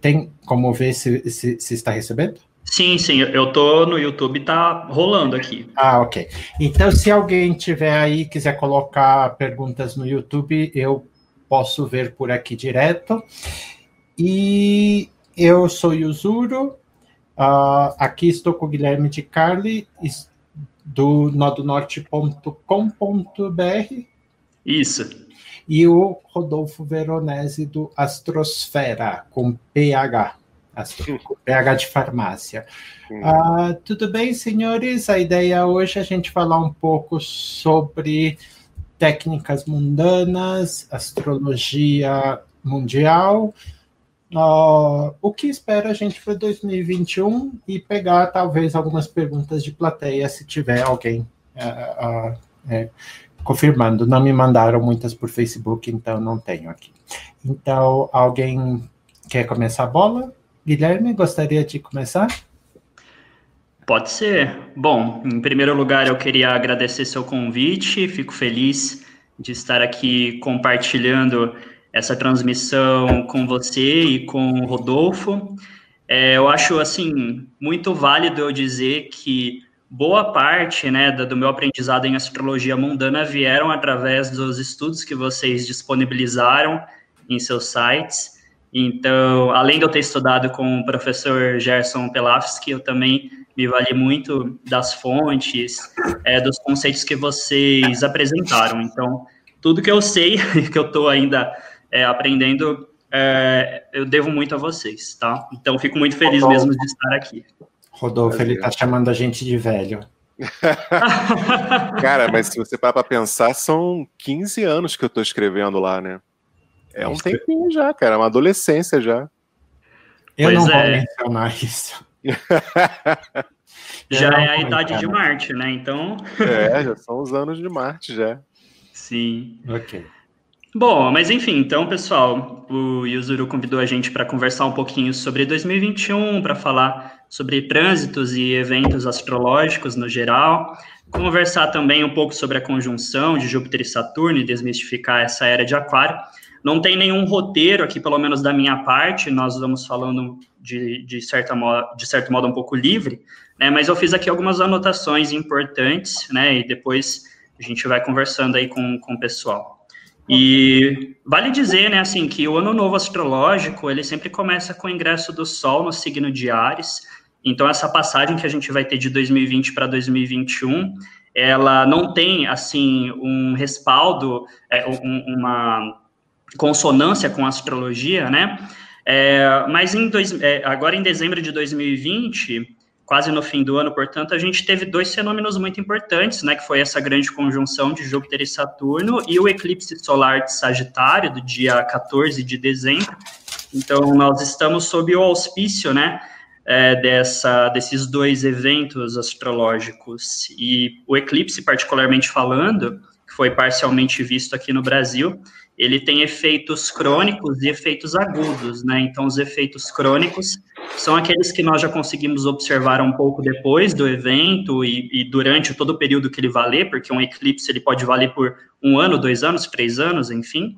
tem como ver se, se, se está recebendo? Sim, sim, eu tô no YouTube, tá rolando aqui. Ah, ok. Então, se alguém tiver aí quiser colocar perguntas no YouTube, eu posso ver por aqui direto. E eu sou Yuzuro, uh, aqui estou com o Guilherme de Carli, do nodonorte.com.br. Isso. E o Rodolfo Veronese, do Astrosfera, com PH. PH de farmácia. Uh, tudo bem, senhores? A ideia hoje é a gente falar um pouco sobre técnicas mundanas, astrologia mundial, uh, o que espera a gente para 2021 e pegar talvez algumas perguntas de plateia, se tiver alguém uh, uh, confirmando. Não me mandaram muitas por Facebook, então não tenho aqui. Então, alguém quer começar a bola? Guilherme, gostaria de começar? Pode ser. Bom, em primeiro lugar, eu queria agradecer seu convite, fico feliz de estar aqui compartilhando essa transmissão com você e com o Rodolfo. É, eu acho, assim, muito válido eu dizer que boa parte, né, do meu aprendizado em astrologia mundana vieram através dos estudos que vocês disponibilizaram em seus sites. Então, além de eu ter estudado com o professor Gerson Pelafsky, eu também me vali muito das fontes, é, dos conceitos que vocês apresentaram. Então, tudo que eu sei, que eu estou ainda é, aprendendo, é, eu devo muito a vocês, tá? Então, fico muito feliz Rodolfo. mesmo de estar aqui. Rodolfo, ele está chamando a gente de velho. Cara, mas se você parar para pensar, são 15 anos que eu estou escrevendo lá, né? É um tempinho já, cara, é uma adolescência já. Eu pois não é. vou mencionar isso. já é a idade de Marte, né? Então. é, já são os anos de Marte já. Sim. Ok. Bom, mas enfim, então, pessoal, o Yuzuru convidou a gente para conversar um pouquinho sobre 2021, para falar sobre trânsitos e eventos astrológicos no geral, conversar também um pouco sobre a conjunção de Júpiter e Saturno e desmistificar essa era de Aquário. Não tem nenhum roteiro aqui, pelo menos da minha parte, nós vamos falando de, de, certa modo, de certo modo um pouco livre, né, mas eu fiz aqui algumas anotações importantes, né, e depois a gente vai conversando aí com, com o pessoal. E vale dizer, né, assim, que o ano novo astrológico, ele sempre começa com o ingresso do Sol no signo de Ares, então essa passagem que a gente vai ter de 2020 para 2021, ela não tem, assim, um respaldo, é, um, uma consonância com a astrologia, né? É, mas em dois, é, agora em dezembro de 2020, quase no fim do ano, portanto, a gente teve dois fenômenos muito importantes, né? Que foi essa grande conjunção de Júpiter e Saturno e o eclipse solar de Sagitário do dia 14 de dezembro. Então, nós estamos sob o auspício, né? É, dessa, desses dois eventos astrológicos. E o eclipse, particularmente falando, que foi parcialmente visto aqui no Brasil, ele tem efeitos crônicos e efeitos agudos, né? Então, os efeitos crônicos são aqueles que nós já conseguimos observar um pouco depois do evento e, e, durante todo o período que ele valer, porque um eclipse ele pode valer por um ano, dois anos, três anos, enfim.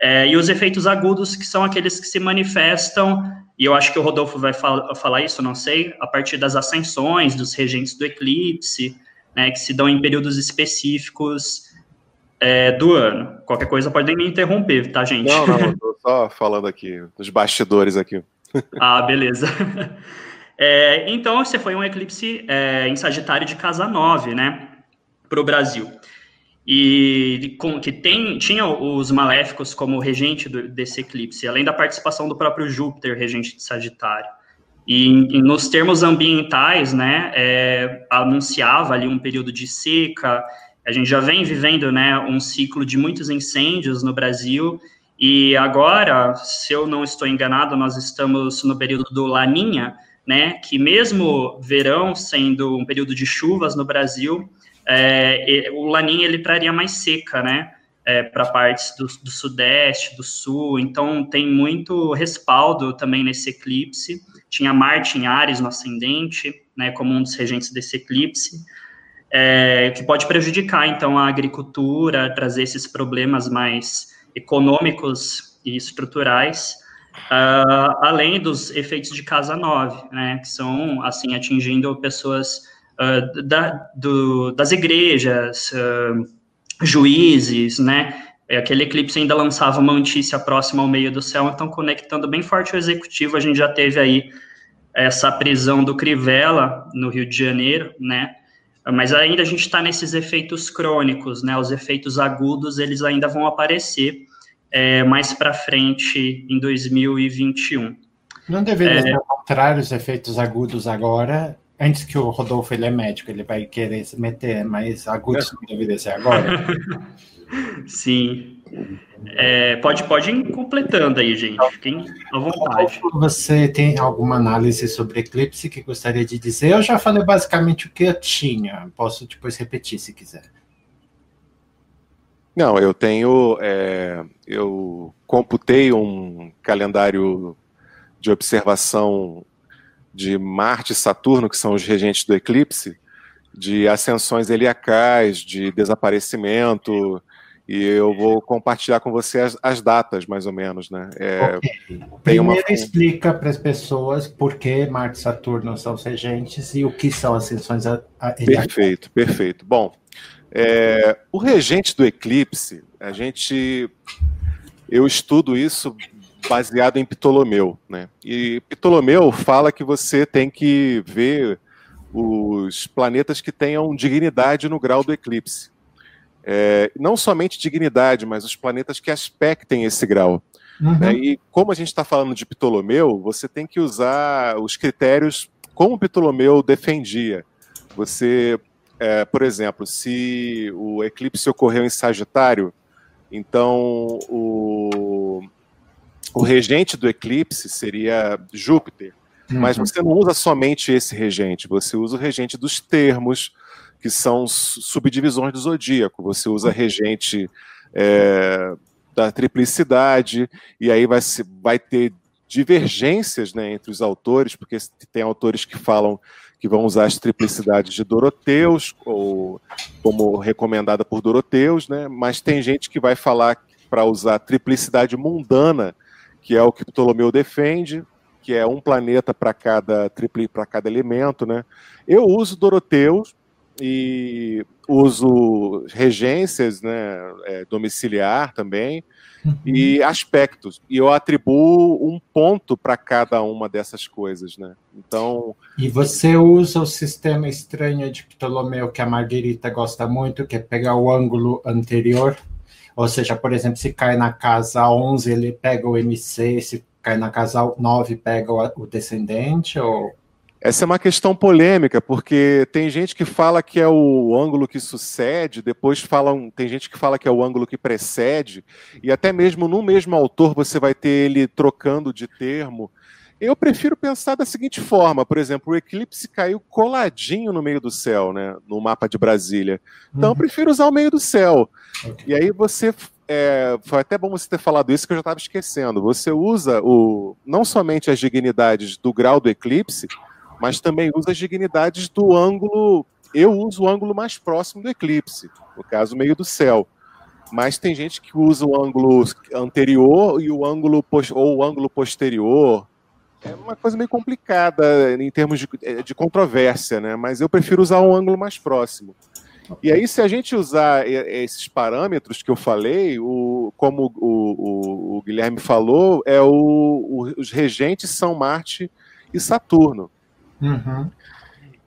É, e os efeitos agudos, que são aqueles que se manifestam, e eu acho que o Rodolfo vai fal falar isso, não sei, a partir das ascensões, dos regentes do eclipse, né, que se dão em períodos específicos é, do ano. Qualquer coisa podem me interromper, tá, gente? Não, não, tô só falando aqui, dos bastidores aqui. ah, beleza. É, então, você foi um eclipse é, em Sagitário de casa 9, né, para o Brasil. E que tem, tinha os maléficos como regente do, desse eclipse, além da participação do próprio Júpiter, regente de Sagitário. E, e nos termos ambientais, né, é, anunciava ali um período de seca, a gente já vem vivendo né, um ciclo de muitos incêndios no Brasil, e agora, se eu não estou enganado, nós estamos no período do Laninha, né, que mesmo verão sendo um período de chuvas no Brasil, é, o Laninha ele traria mais seca, né, é, para partes do, do, sudeste, do sul, então tem muito respaldo também nesse eclipse. Tinha Marte em Ares no ascendente, né, como um dos regentes desse eclipse é, que pode prejudicar, então, a agricultura, trazer esses problemas mais econômicos e estruturais. Uh, além dos efeitos de casa 9, né, que são, assim, atingindo pessoas uh, da, do, das igrejas, uh, juízes, né, aquele eclipse ainda lançava uma notícia próxima ao meio do céu, então conectando bem forte o executivo, a gente já teve aí essa prisão do Crivella, no Rio de Janeiro, né, mas ainda a gente está nesses efeitos crônicos, né, os efeitos agudos, eles ainda vão aparecer, é, mais para frente em 2021. Não deveria é... os efeitos agudos agora, antes que o Rodolfo ele é médico, ele vai querer se meter, mas agudos não deveria ser agora. Sim. É, pode, pode ir completando aí, gente. Fiquem à vontade. Você tem alguma análise sobre eclipse que gostaria de dizer? Eu já falei basicamente o que eu tinha. Posso depois repetir se quiser. Não, eu tenho. É, eu computei um calendário de observação de Marte e Saturno, que são os regentes do eclipse, de ascensões heliacais, de desaparecimento, e eu vou compartilhar com você as, as datas, mais ou menos, né? É, okay. Primeiro uma... explica para as pessoas por que Marte e Saturno são os regentes e o que são ascensões heliacais. Perfeito, perfeito. Bom, é, o regente do eclipse, a gente, eu estudo isso baseado em Ptolomeu, né? E Ptolomeu fala que você tem que ver os planetas que tenham dignidade no grau do eclipse. É, não somente dignidade, mas os planetas que aspectem esse grau. Uhum. É, e como a gente está falando de Ptolomeu, você tem que usar os critérios como Ptolomeu defendia. Você é, por exemplo, se o eclipse ocorreu em Sagitário, então o, o regente do eclipse seria Júpiter. Uhum. Mas você não usa somente esse regente, você usa o regente dos termos, que são subdivisões do zodíaco. Você usa regente é, da triplicidade, e aí vai, se, vai ter divergências né, entre os autores, porque tem autores que falam que vão usar as triplicidades de Doroteus, ou como recomendada por Doroteus, né? mas tem gente que vai falar para usar a triplicidade mundana, que é o que Ptolomeu defende, que é um planeta para cada para cada elemento, né? Eu uso Doroteus e uso regências, né, é, domiciliar também, uhum. e aspectos. E eu atribuo um ponto para cada uma dessas coisas, né? Então. E você usa o sistema estranho de Ptolomeu que a Marguerita gosta muito, que é pegar o ângulo anterior. Ou seja, por exemplo, se cai na casa 11, ele pega o MC, se cai na casa 9, pega o descendente, ou essa é uma questão polêmica, porque tem gente que fala que é o ângulo que sucede, depois falam, tem gente que fala que é o ângulo que precede, e até mesmo no mesmo autor você vai ter ele trocando de termo. Eu prefiro pensar da seguinte forma, por exemplo, o eclipse caiu coladinho no meio do céu, né, no mapa de Brasília. Então uhum. eu prefiro usar o meio do céu. Okay. E aí você é, foi até bom você ter falado isso que eu já estava esquecendo. Você usa o não somente as dignidades do grau do eclipse, mas também usa as dignidades do ângulo. Eu uso o ângulo mais próximo do eclipse, no caso, meio do céu. Mas tem gente que usa o ângulo anterior e o ângulo ou o ângulo posterior. É uma coisa meio complicada em termos de, é, de controvérsia, né? Mas eu prefiro usar um ângulo mais próximo. E aí, se a gente usar esses parâmetros que eu falei, o, como o, o, o Guilherme falou, é o, os regentes são Marte e Saturno. Uhum.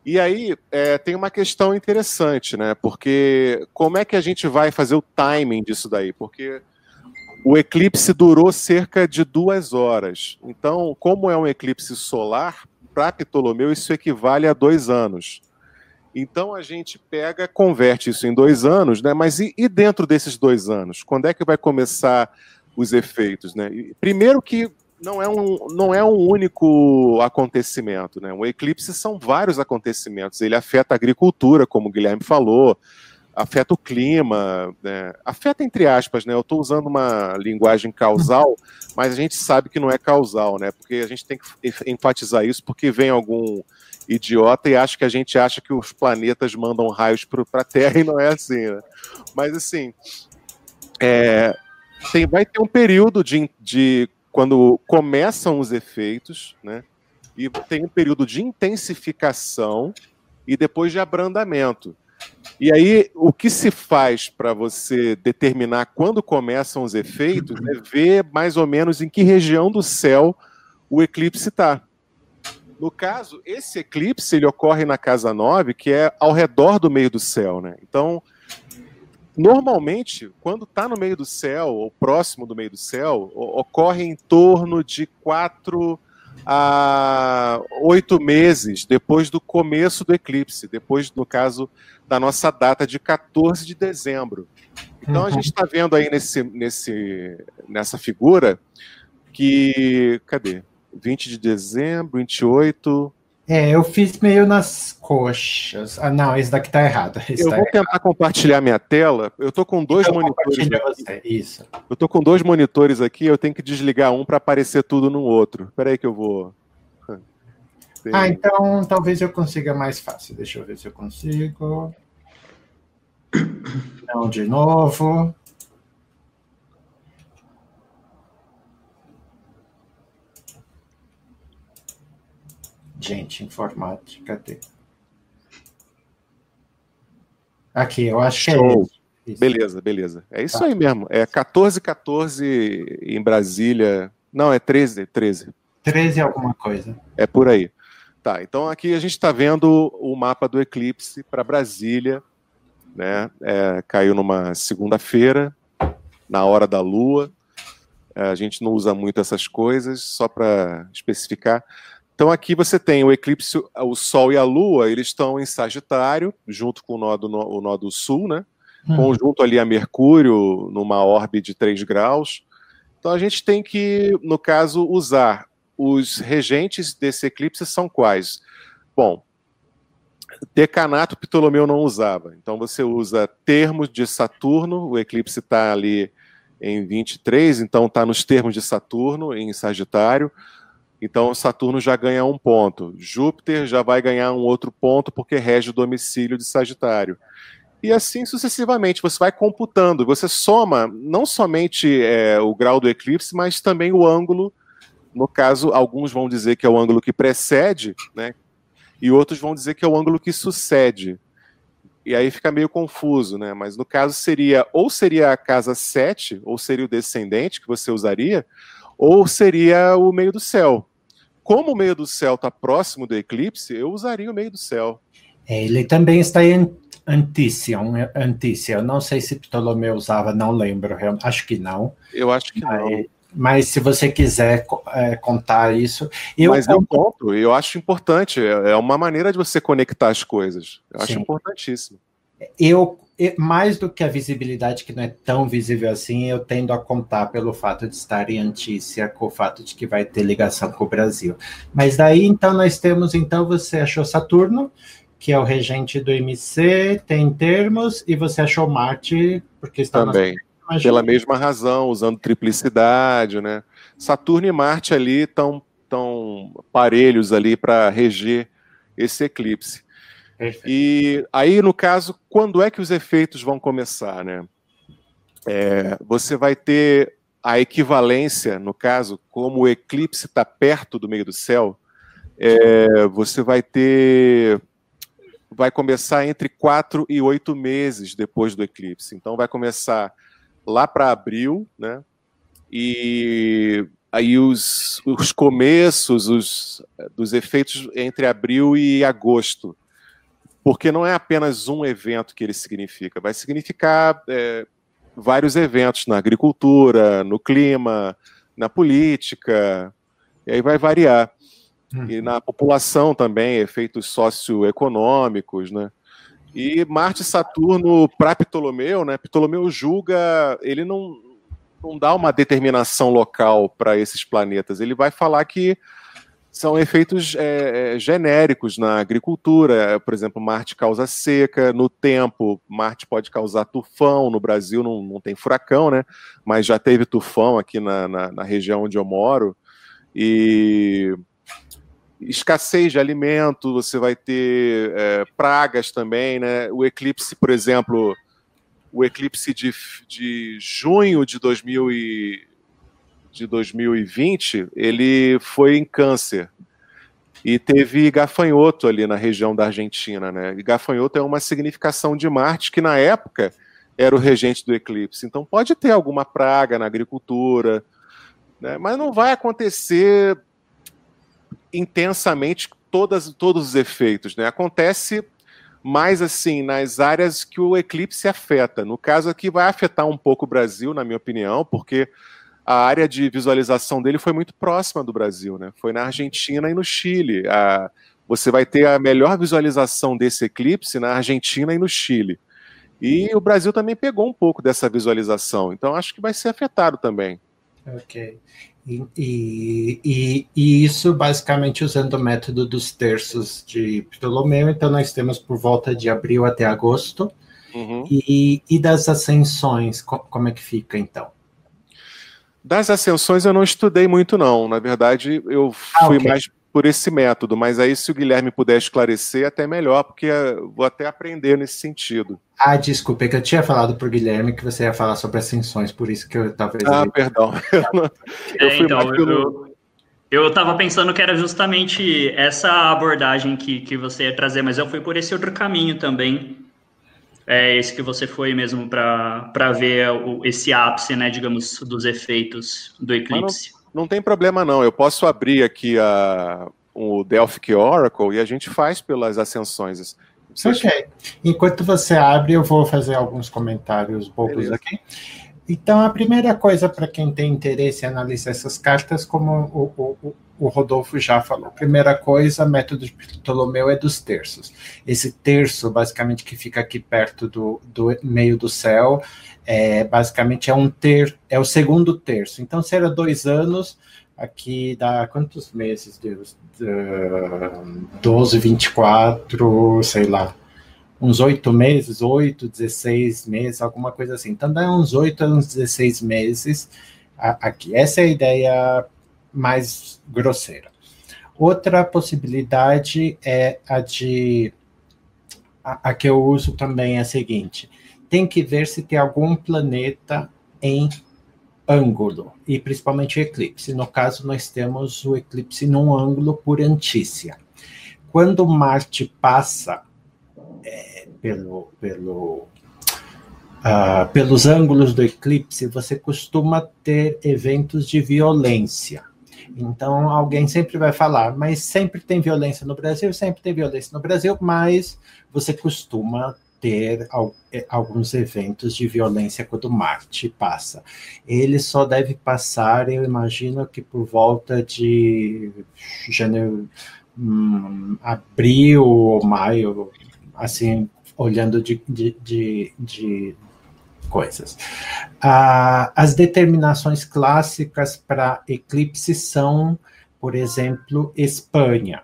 E aí é, tem uma questão interessante, né? Porque como é que a gente vai fazer o timing disso daí? Porque o eclipse durou cerca de duas horas. Então, como é um eclipse solar, para Ptolomeu isso equivale a dois anos. Então a gente pega, converte isso em dois anos, né? Mas e, e dentro desses dois anos? Quando é que vai começar os efeitos, né? Primeiro que não é um, não é um único acontecimento, né? O eclipse são vários acontecimentos. Ele afeta a agricultura, como o Guilherme falou, afeta o clima, né? afeta entre aspas, né? Eu estou usando uma linguagem causal, mas a gente sabe que não é causal, né? Porque a gente tem que enfatizar isso, porque vem algum idiota e acha que a gente acha que os planetas mandam raios para a Terra e não é assim, né? Mas assim, é, tem, vai ter um período de, de quando começam os efeitos, né? E tem um período de intensificação e depois de abrandamento. E aí, o que se faz para você determinar quando começam os efeitos é ver mais ou menos em que região do céu o eclipse está. No caso, esse eclipse ele ocorre na casa 9, que é ao redor do meio do céu. Né? Então, normalmente, quando está no meio do céu, ou próximo do meio do céu, ocorre em torno de quatro a oito meses depois do começo do eclipse, depois, no caso, da nossa data de 14 de dezembro. Então, a uhum. gente está vendo aí nesse, nesse, nessa figura que. Cadê? 20 de dezembro, 28. É, eu fiz meio nas coxas. Ah, não, esse daqui tá errado. Esse eu tá vou errado. tentar compartilhar minha tela. Eu tô com dois então, monitores. Você. Isso. Eu tô com dois monitores aqui, eu tenho que desligar um para aparecer tudo no outro. Espera aí que eu vou. Tem... Ah, então talvez eu consiga mais fácil. Deixa eu ver se eu consigo. Não, de novo. Gente, informática, cadê? Aqui, eu acho que é isso. Beleza, beleza. É isso tá. aí mesmo. É 14, 14 em Brasília. Não, é 13, 13. 13 alguma coisa. É por aí. Tá, então aqui a gente está vendo o mapa do eclipse para Brasília, né? É, caiu numa segunda-feira, na hora da lua. É, a gente não usa muito essas coisas, só para especificar. Então aqui você tem o eclipse, o Sol e a Lua, eles estão em Sagitário, junto com o nó do, o nó do Sul, né? Hum. Conjunto ali a Mercúrio, numa órbita de 3 graus. Então a gente tem que, no caso, usar os regentes desse eclipse são quais? Bom, decanato Ptolomeu não usava. Então você usa termos de Saturno, o eclipse está ali em 23, então está nos termos de Saturno, em Sagitário. Então Saturno já ganha um ponto. Júpiter já vai ganhar um outro ponto porque rege o domicílio de Sagitário. E assim sucessivamente, você vai computando, você soma não somente é, o grau do eclipse, mas também o ângulo. No caso, alguns vão dizer que é o ângulo que precede, né? E outros vão dizer que é o ângulo que sucede. E aí fica meio confuso, né? Mas no caso seria ou seria a casa 7, ou seria o descendente que você usaria, ou seria o meio do céu. Como o meio do céu está próximo do eclipse, eu usaria o meio do céu. Ele também está em Antícia, Antícia. Eu não sei se Ptolomeu usava, não lembro. Acho que não. Eu acho que mas, não. Mas se você quiser é, contar isso. Eu mas eu conto, eu acho importante. É, é uma maneira de você conectar as coisas. Eu Sim. acho importantíssimo. Eu, mais do que a visibilidade, que não é tão visível assim, eu tendo a contar pelo fato de estar em Antícia, com o fato de que vai ter ligação com o Brasil. Mas daí, então, nós temos, então, você achou Saturno, que é o regente do MC, tem termos, e você achou Marte, porque está Também. Pela mesma razão, usando triplicidade, né? Saturno e Marte ali estão tão parelhos ali para reger esse eclipse. E aí, no caso, quando é que os efeitos vão começar, né? É, você vai ter a equivalência, no caso, como o eclipse está perto do meio do céu, é, você vai ter. Vai começar entre quatro e oito meses depois do eclipse. Então, vai começar lá para abril, né? E aí os, os começos os, dos efeitos entre abril e agosto porque não é apenas um evento que ele significa, vai significar é, vários eventos na agricultura, no clima, na política, e aí vai variar. Uhum. E na população também, efeitos socioeconômicos, né? E Marte e Saturno, para Ptolomeu, né? Ptolomeu julga, ele não, não dá uma determinação local para esses planetas, ele vai falar que são efeitos é, é, genéricos na agricultura. Por exemplo, Marte causa seca, no tempo, Marte pode causar tufão. No Brasil não, não tem furacão, né? Mas já teve tufão aqui na, na, na região onde eu moro. E escassez de alimento, você vai ter é, pragas também, né? O eclipse, por exemplo, o eclipse de, de junho de 2000 e de 2020, ele foi em câncer. E teve gafanhoto ali na região da Argentina, né? E gafanhoto é uma significação de Marte que na época era o regente do eclipse. Então pode ter alguma praga na agricultura, né? mas não vai acontecer intensamente todas, todos os efeitos. Né? Acontece mais assim nas áreas que o eclipse afeta. No caso aqui, vai afetar um pouco o Brasil, na minha opinião, porque a área de visualização dele foi muito próxima do Brasil, né? Foi na Argentina e no Chile. A, você vai ter a melhor visualização desse eclipse na Argentina e no Chile. E o Brasil também pegou um pouco dessa visualização, então acho que vai ser afetado também. Ok. E, e, e, isso basicamente usando o método dos terços de Ptolomeu, então nós temos por volta de abril até agosto. Uhum. E, e das ascensões, como é que fica então? Das ascensões eu não estudei muito, não. Na verdade, eu ah, fui okay. mais por esse método, mas aí se o Guilherme puder esclarecer, até melhor, porque vou até aprender nesse sentido. Ah, desculpa, é que eu tinha falado para o Guilherme que você ia falar sobre ascensões, por isso que eu talvez... Ah, perdão. eu é, então, pelo... eu, estava pensando que era justamente essa abordagem que, que você ia trazer, mas eu fui por esse outro caminho também, é esse que você foi mesmo para ver o, esse ápice, né, digamos, dos efeitos do eclipse. Não, não, tem problema não, eu posso abrir aqui a, o Delphic Oracle e a gente faz pelas ascensões. Ok. Enquanto você abre, eu vou fazer alguns comentários bobos Beleza. aqui. Então, a primeira coisa para quem tem interesse em analisar essas cartas, como o, o, o Rodolfo já falou. Primeira coisa, método de Ptolomeu é dos terços. Esse terço, basicamente, que fica aqui perto do, do meio do céu, é, basicamente é um ter, é o segundo terço. Então, se era dois anos, aqui dá quantos meses, Deus? Uh, 12, 24, sei lá, uns oito meses, oito, 16 meses, alguma coisa assim. Então dá uns oito a uns 16 meses aqui. Essa é a ideia mais grosseira. Outra possibilidade é a de. A, a que eu uso também é a seguinte: tem que ver se tem algum planeta em ângulo, e principalmente o eclipse. No caso, nós temos o eclipse num ângulo por Antícia. Quando Marte passa pelo, pelo, uh, pelos ângulos do eclipse, você costuma ter eventos de violência. Então, alguém sempre vai falar, mas sempre tem violência no Brasil, sempre tem violência no Brasil, mas você costuma ter é, alguns eventos de violência quando Marte passa. Ele só deve passar, eu imagino que por volta de janeiro, hum, abril ou maio, assim, olhando de, de, de, de coisas. Ah, as determinações clássicas para eclipse são, por exemplo, Espanha,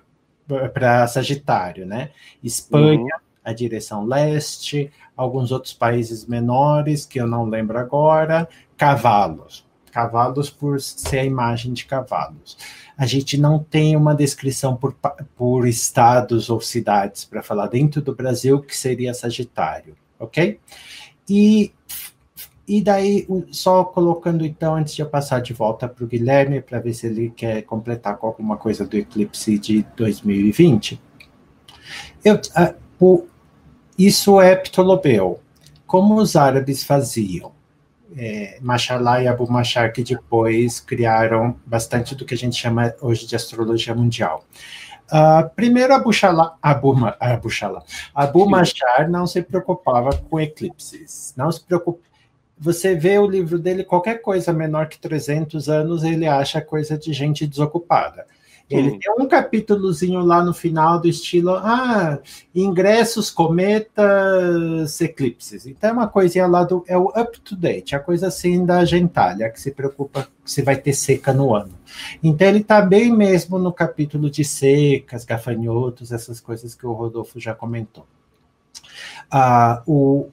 para Sagitário, né? Espanha, uhum. a direção leste, alguns outros países menores, que eu não lembro agora, cavalos. Cavalos por ser a imagem de cavalos a gente não tem uma descrição por, por estados ou cidades para falar dentro do Brasil, que seria Sagitário, ok? E, e daí, só colocando então, antes de eu passar de volta para o Guilherme, para ver se ele quer completar com alguma coisa do eclipse de 2020, eu, o, isso é Ptolomeu. Como os árabes faziam? É, Machalá e Abu Machar, que depois criaram bastante do que a gente chama hoje de astrologia mundial. Uh, primeiro, Abu, Shala, Abu, Abu, Shala, Abu Machar não se preocupava com eclipses. Não se preocupa. Você vê o livro dele, qualquer coisa menor que 300 anos, ele acha coisa de gente desocupada. Ele hum. tem um capítulozinho lá no final do estilo, ah, ingressos, cometas, eclipses. Então é uma coisinha lá do, é o up to date, a coisa assim da gentalha, que se preocupa se vai ter seca no ano. Então ele está bem mesmo no capítulo de secas, gafanhotos, essas coisas que o Rodolfo já comentou. Ah, o,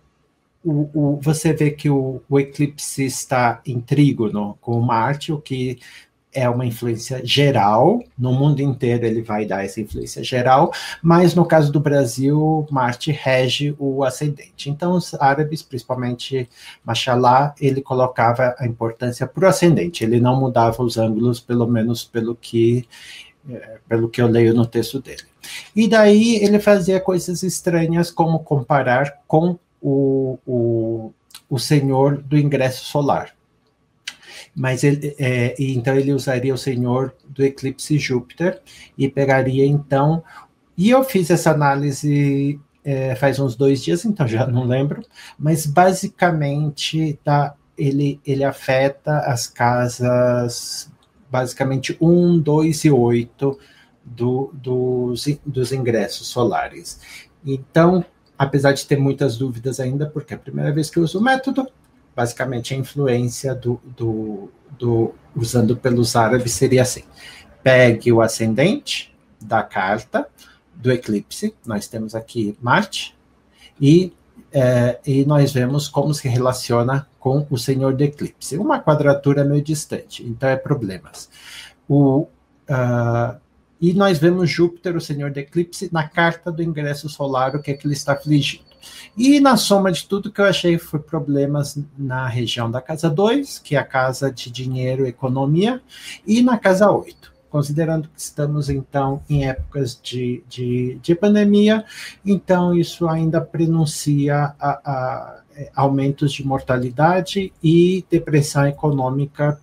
o, o, você vê que o, o eclipse está em trígono com Marte, o que é uma influência geral, no mundo inteiro ele vai dar essa influência geral, mas no caso do Brasil, Marte rege o ascendente. Então, os árabes, principalmente Mashallah, ele colocava a importância para o ascendente, ele não mudava os ângulos, pelo menos pelo que, é, pelo que eu leio no texto dele. E daí ele fazia coisas estranhas, como comparar com o, o, o senhor do ingresso solar mas ele, é, então ele usaria o senhor do eclipse Júpiter e pegaria então. E eu fiz essa análise é, faz uns dois dias, então já não lembro, mas basicamente tá, ele, ele afeta as casas basicamente 1, 2 e 8 do, dos, dos ingressos solares. Então, apesar de ter muitas dúvidas ainda, porque é a primeira vez que eu uso o método, basicamente a influência do, do, do, usando pelos árabes seria assim: pegue o ascendente da carta do eclipse, nós temos aqui Marte, e, é, e nós vemos como se relaciona com o senhor do eclipse. Uma quadratura meio distante, então é problemas. O, uh, e nós vemos Júpiter, o senhor do eclipse, na carta do ingresso solar, o que é que ele está afligindo. E na soma de tudo que eu achei foi problemas na região da casa 2, que é a casa de dinheiro e economia, e na casa 8. Considerando que estamos, então, em épocas de, de, de pandemia, então isso ainda prenuncia a, a aumentos de mortalidade e depressão econômica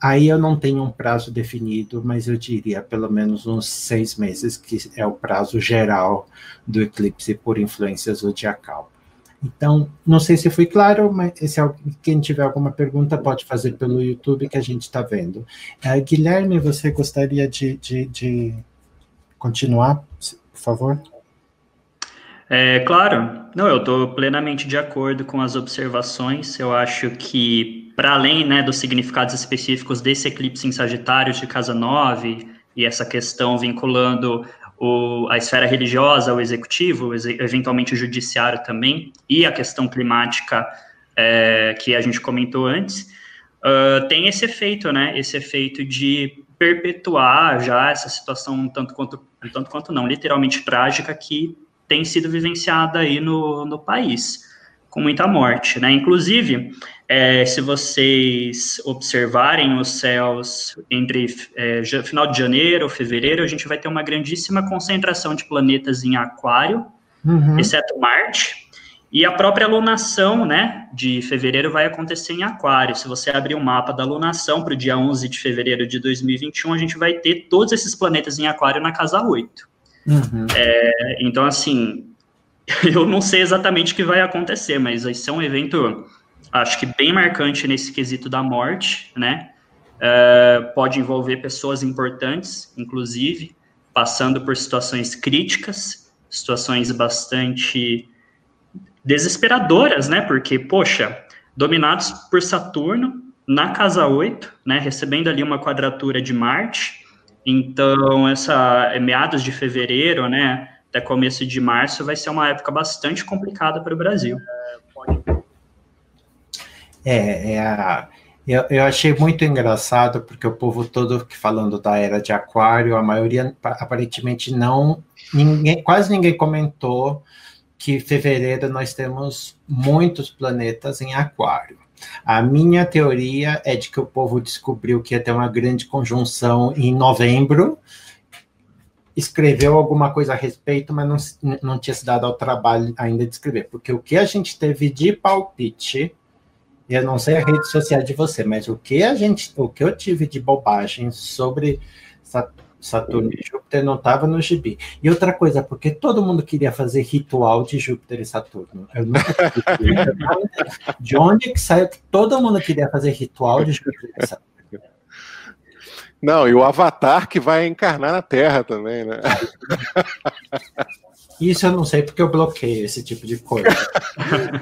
Aí eu não tenho um prazo definido, mas eu diria pelo menos uns seis meses, que é o prazo geral do eclipse por influência zodiacal. Então, não sei se fui claro, mas se quem tiver alguma pergunta pode fazer pelo YouTube que a gente está vendo. Uh, Guilherme, você gostaria de, de, de continuar, por favor? É, claro, não, eu estou plenamente de acordo com as observações. Eu acho que, para além né, dos significados específicos desse eclipse em Sagitário de casa 9 e essa questão vinculando o, a esfera religiosa, o executivo, eventualmente o judiciário também, e a questão climática é, que a gente comentou antes, uh, tem esse efeito, né? Esse efeito de perpetuar já essa situação tanto quanto, tanto quanto não, literalmente trágica que tem sido vivenciada aí no, no país, com muita morte, né? Inclusive, é, se vocês observarem os céus entre é, final de janeiro, fevereiro, a gente vai ter uma grandíssima concentração de planetas em aquário, uhum. exceto Marte, e a própria lunação, né, de fevereiro vai acontecer em aquário. Se você abrir o um mapa da lunação para o dia 11 de fevereiro de 2021, a gente vai ter todos esses planetas em aquário na casa 8. Uhum. É, então, assim, eu não sei exatamente o que vai acontecer, mas vai ser um evento, acho que bem marcante nesse quesito da morte, né? É, pode envolver pessoas importantes, inclusive, passando por situações críticas, situações bastante desesperadoras, né? Porque, poxa, dominados por Saturno na casa 8, né? Recebendo ali uma quadratura de Marte, então, essa é meados de fevereiro, né, até começo de março, vai ser uma época bastante complicada para o Brasil. É, é a, eu, eu, achei muito engraçado, porque o povo todo falando da era de aquário, a maioria aparentemente não, ninguém, quase ninguém comentou que fevereiro nós temos muitos planetas em aquário. A minha teoria é de que o povo descobriu que ia ter uma grande conjunção em novembro, escreveu alguma coisa a respeito, mas não, não tinha se dado ao trabalho ainda de escrever, porque o que a gente teve de palpite, eu não sei a rede social de você, mas o que a gente, o que eu tive de bobagem sobre Saturno e Júpiter não estava no gibi. E outra coisa, porque todo mundo queria fazer ritual de Júpiter e Saturno. Eu nunca De onde que saiu que todo mundo queria fazer ritual de Júpiter e Saturno? Não, e o Avatar que vai encarnar na Terra também, né? Isso eu não sei porque eu bloqueio esse tipo de coisa.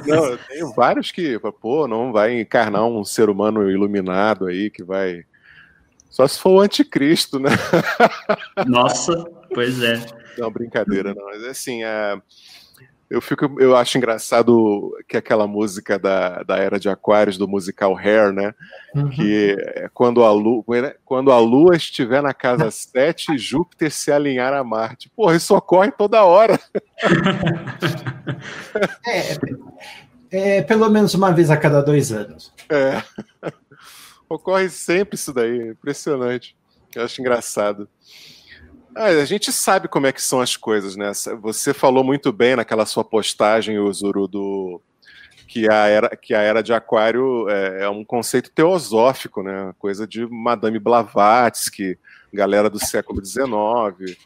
Não, eu tenho vários que, pô, não vai encarnar um ser humano iluminado aí que vai só se for o anticristo, né? Nossa, pois é. Não, brincadeira, não. Mas assim, é... Eu, fico, eu acho engraçado que aquela música da, da Era de Aquários, do musical Hair, né? Uhum. Que é quando a, lua, é, quando a Lua estiver na casa 7, Júpiter se alinhar a Marte. Porra, isso ocorre toda hora. é, é, pelo menos uma vez a cada dois anos. É. Ocorre sempre isso daí, impressionante. Eu acho engraçado. Ah, a gente sabe como é que são as coisas, né? Você falou muito bem naquela sua postagem, Zuru, do que a era, que a era de Aquário é, é um conceito teosófico, né? Coisa de Madame Blavatsky, galera do século XIX.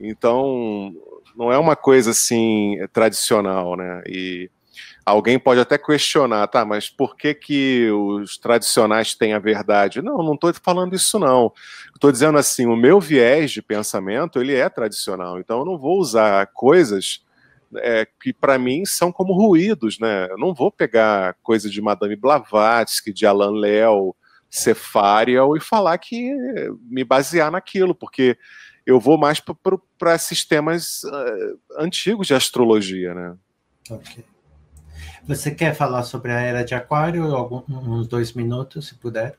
Então, não é uma coisa assim tradicional, né? E Alguém pode até questionar, tá, mas por que, que os tradicionais têm a verdade? Não, não estou falando isso não. Estou dizendo assim, o meu viés de pensamento, ele é tradicional, então eu não vou usar coisas é, que para mim são como ruídos, né? Eu não vou pegar coisa de Madame Blavatsky, de Alain Léo, Cefariel e falar que me basear naquilo, porque eu vou mais para sistemas uh, antigos de astrologia, né? Ok. Você quer falar sobre a era de Aquário? Algum, uns dois minutos, se puder.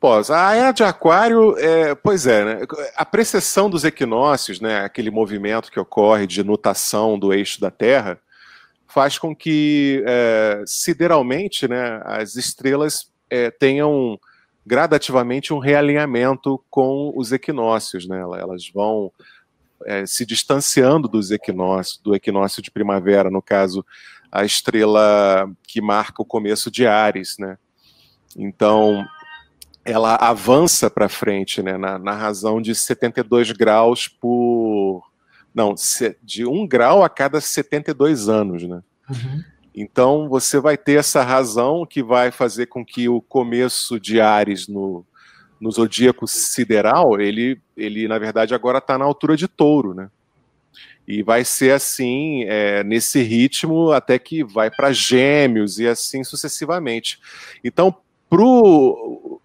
Pois, a era de Aquário, é, pois é, né? a precessão dos equinócios, né, aquele movimento que ocorre de nutação do eixo da Terra, faz com que, é, sideralmente, né, as estrelas é, tenham gradativamente um realinhamento com os equinócios, né? Elas vão é, se distanciando dos equinócios, do equinócio de primavera, no caso a estrela que marca o começo de Ares, né? Então, ela avança para frente, né, na, na, razão de 72 graus por. Não, de um grau a cada 72 anos, né? Uhum. Então, você vai ter essa razão que vai fazer com que o começo de Ares no, no zodíaco sideral, ele, ele na verdade, agora está na altura de touro, né? E vai ser assim, é, nesse ritmo, até que vai para gêmeos e assim sucessivamente. Então, pro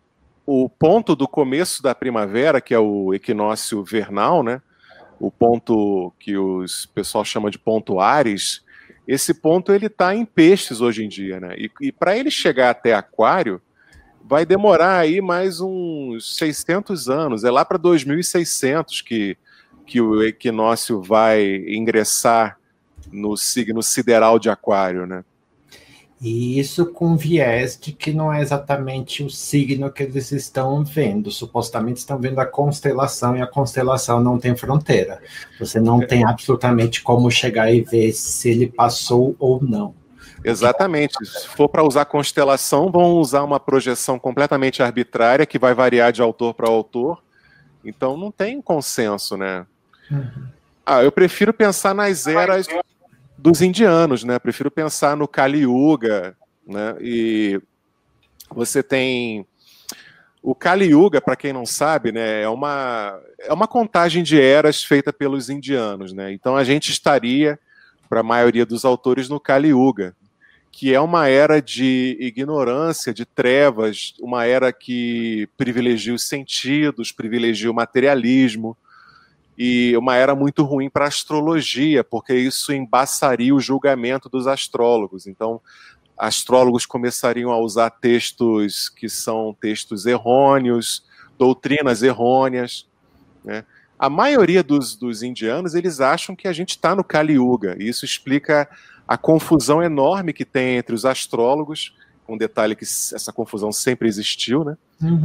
o ponto do começo da primavera, que é o equinócio vernal, né? O ponto que os pessoal chama de ponto Ares, esse ponto ele está em peixes hoje em dia, né? E, e para ele chegar até Aquário, vai demorar aí mais uns 600 anos. É lá para 2600 que que o equinócio vai ingressar no signo sideral de Aquário, né? E isso com viés de que não é exatamente o signo que eles estão vendo. Supostamente estão vendo a constelação e a constelação não tem fronteira. Você não é. tem absolutamente como chegar e ver se ele passou ou não. Exatamente. Se for para usar constelação, vão usar uma projeção completamente arbitrária que vai variar de autor para autor. Então não tem consenso, né? Ah, eu prefiro pensar nas eras dos indianos, né? Prefiro pensar no Kali Yuga, né? E você tem o Kali Yuga, para quem não sabe, né, é uma é uma contagem de eras feita pelos indianos, né? Então a gente estaria para a maioria dos autores no Kali Yuga, que é uma era de ignorância, de trevas, uma era que privilegia os sentidos, privilegia o materialismo, e uma era muito ruim para a astrologia, porque isso embaçaria o julgamento dos astrólogos. Então, astrólogos começariam a usar textos que são textos errôneos, doutrinas errôneas. Né? A maioria dos, dos indianos eles acham que a gente está no Kali Yuga, e isso explica a confusão enorme que tem entre os astrólogos, um detalhe que essa confusão sempre existiu, né? Uhum.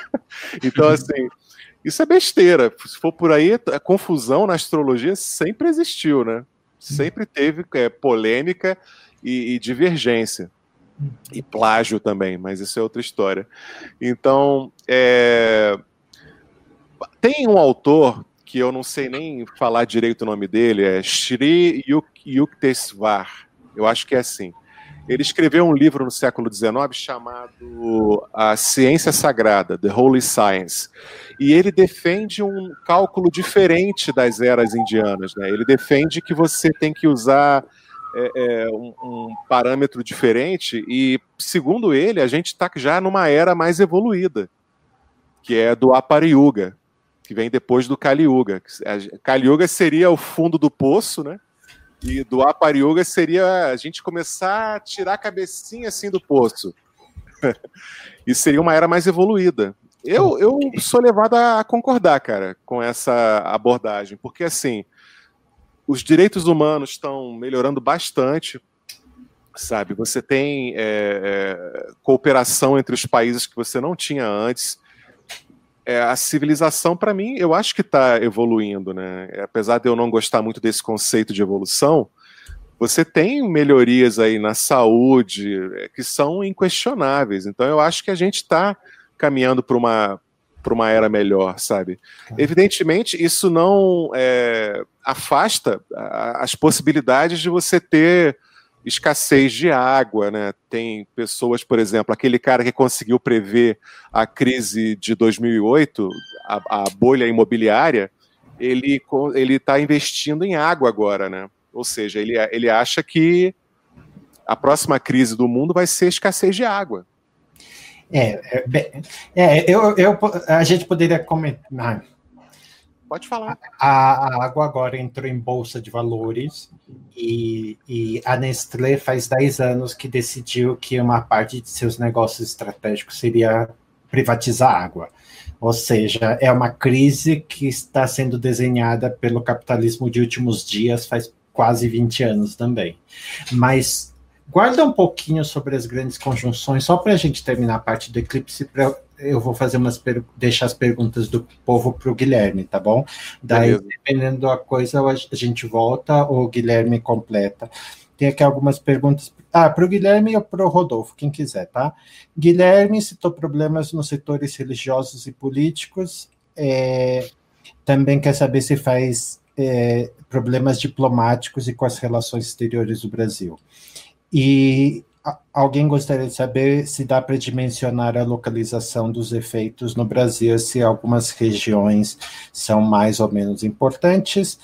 então, assim, isso é besteira. Se for por aí, a confusão na astrologia sempre existiu, né? Sempre teve é, polêmica e, e divergência. E plágio também, mas isso é outra história. Então, é... tem um autor que eu não sei nem falar direito o nome dele, é Shri Yuktesvar. Eu acho que é assim. Ele escreveu um livro no século XIX chamado A Ciência Sagrada, The Holy Science. E ele defende um cálculo diferente das eras indianas. Né? Ele defende que você tem que usar é, é, um, um, parâmetro diferente, e, segundo ele, a gente está já numa era mais evoluída, que é do Apariyuga, que vem depois do Kali Yuga. Kali Yuga seria o fundo do poço, né? E do Apariuga seria a gente começar a tirar a cabecinha assim do poço. e seria uma era mais evoluída. Eu, eu sou levado a concordar, cara, com essa abordagem, porque assim, os direitos humanos estão melhorando bastante, sabe? Você tem é, é, cooperação entre os países que você não tinha antes. É, a civilização, para mim, eu acho que está evoluindo, né? Apesar de eu não gostar muito desse conceito de evolução, você tem melhorias aí na saúde é, que são inquestionáveis. Então, eu acho que a gente está caminhando para uma para uma era melhor, sabe? Evidentemente, isso não é, afasta as possibilidades de você ter escassez de água, né? Tem pessoas, por exemplo, aquele cara que conseguiu prever a crise de 2008, a, a bolha imobiliária, ele ele está investindo em água agora, né? Ou seja, ele, ele acha que a próxima crise do mundo vai ser escassez de água. É, é, é eu, eu, a gente poderia comentar. Pode falar. A, água agora entrou em bolsa de valores e, e, a Nestlé faz 10 anos que decidiu que uma parte de seus negócios estratégicos seria privatizar a água. Ou seja, é uma crise que está sendo desenhada pelo capitalismo de últimos dias, faz quase 20 anos também. Mas guarda um pouquinho sobre as grandes conjunções, só para a gente terminar a parte do eclipse, pra, eu vou fazer umas deixar as perguntas do povo para o Guilherme, tá bom? Daí, Beleza. dependendo da coisa, a gente volta ou o Guilherme completa. Tem aqui algumas perguntas. Ah, para o Guilherme ou para o Rodolfo, quem quiser, tá? Guilherme citou problemas nos setores religiosos e políticos. É, também quer saber se faz é, problemas diplomáticos e com as relações exteriores do Brasil. E alguém gostaria de saber se dá para dimensionar a localização dos efeitos no Brasil, se algumas regiões são mais ou menos importantes,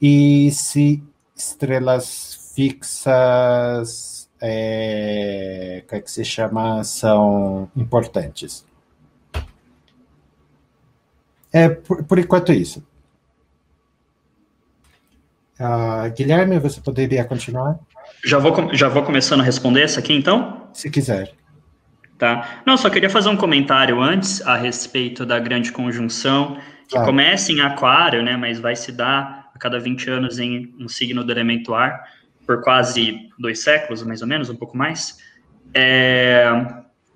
e se estrelas fixas, é, como é que se chama, são importantes. É, por, por enquanto isso. Uh, Guilherme, você poderia continuar? Já vou, já vou começando a responder essa aqui, então? Se quiser. Tá. Não, só queria fazer um comentário antes a respeito da grande conjunção, que ah. começa em aquário, né, mas vai se dar a cada 20 anos em um signo do elemento ar, por quase dois séculos, mais ou menos, um pouco mais. É,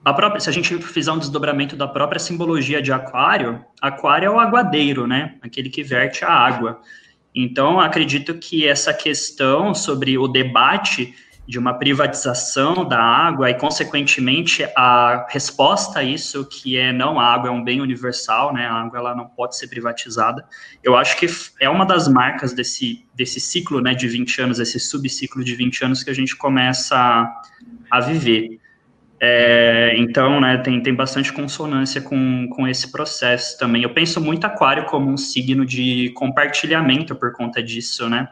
a própria, se a gente fizer um desdobramento da própria simbologia de aquário, aquário é o aguadeiro, né, aquele que verte a água. Então, acredito que essa questão sobre o debate de uma privatização da água e, consequentemente, a resposta a isso, que é não, a água é um bem universal, né? A água ela não pode ser privatizada. Eu acho que é uma das marcas desse, desse ciclo, né, de 20 anos, esse subciclo de 20 anos que a gente começa a, a viver. É, então, né, tem, tem bastante consonância com, com esse processo também. Eu penso muito aquário como um signo de compartilhamento por conta disso, né?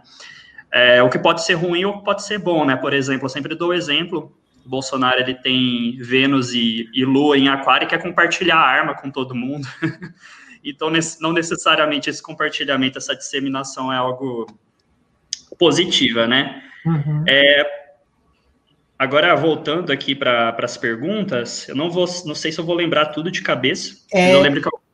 É, o que pode ser ruim ou pode ser bom, né? Por exemplo, eu sempre dou o exemplo, Bolsonaro, ele tem Vênus e, e Lua em aquário e quer compartilhar a arma com todo mundo. então, não necessariamente esse compartilhamento, essa disseminação é algo positiva, né? Uhum. É, Agora, voltando aqui para as perguntas, eu não vou, não sei se eu vou lembrar tudo de cabeça. É, eu lembro eu...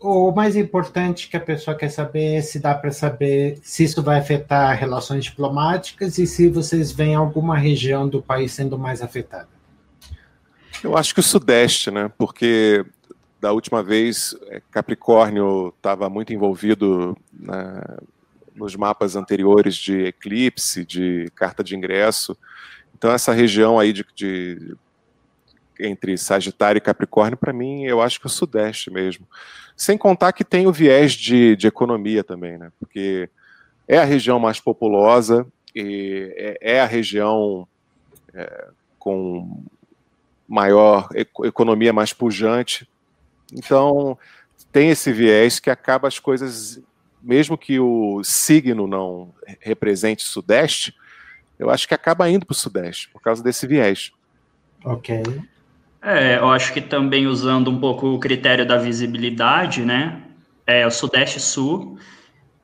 O mais importante que a pessoa quer saber é se dá para saber se isso vai afetar relações diplomáticas e se vocês veem alguma região do país sendo mais afetada. Eu acho que o Sudeste, né? Porque da última vez é, Capricórnio estava muito envolvido né, nos mapas anteriores de eclipse, de carta de ingresso. Então, essa região aí de, de entre Sagitário e Capricórnio, para mim, eu acho que é o Sudeste mesmo. Sem contar que tem o viés de, de economia também, né? Porque é a região mais populosa e é, é a região é, com maior economia mais pujante. Então, tem esse viés que acaba as coisas, mesmo que o signo não represente Sudeste, eu acho que acaba indo para o Sudeste, por causa desse viés. Ok. É, eu acho que também usando um pouco o critério da visibilidade, né? É o Sudeste Sul.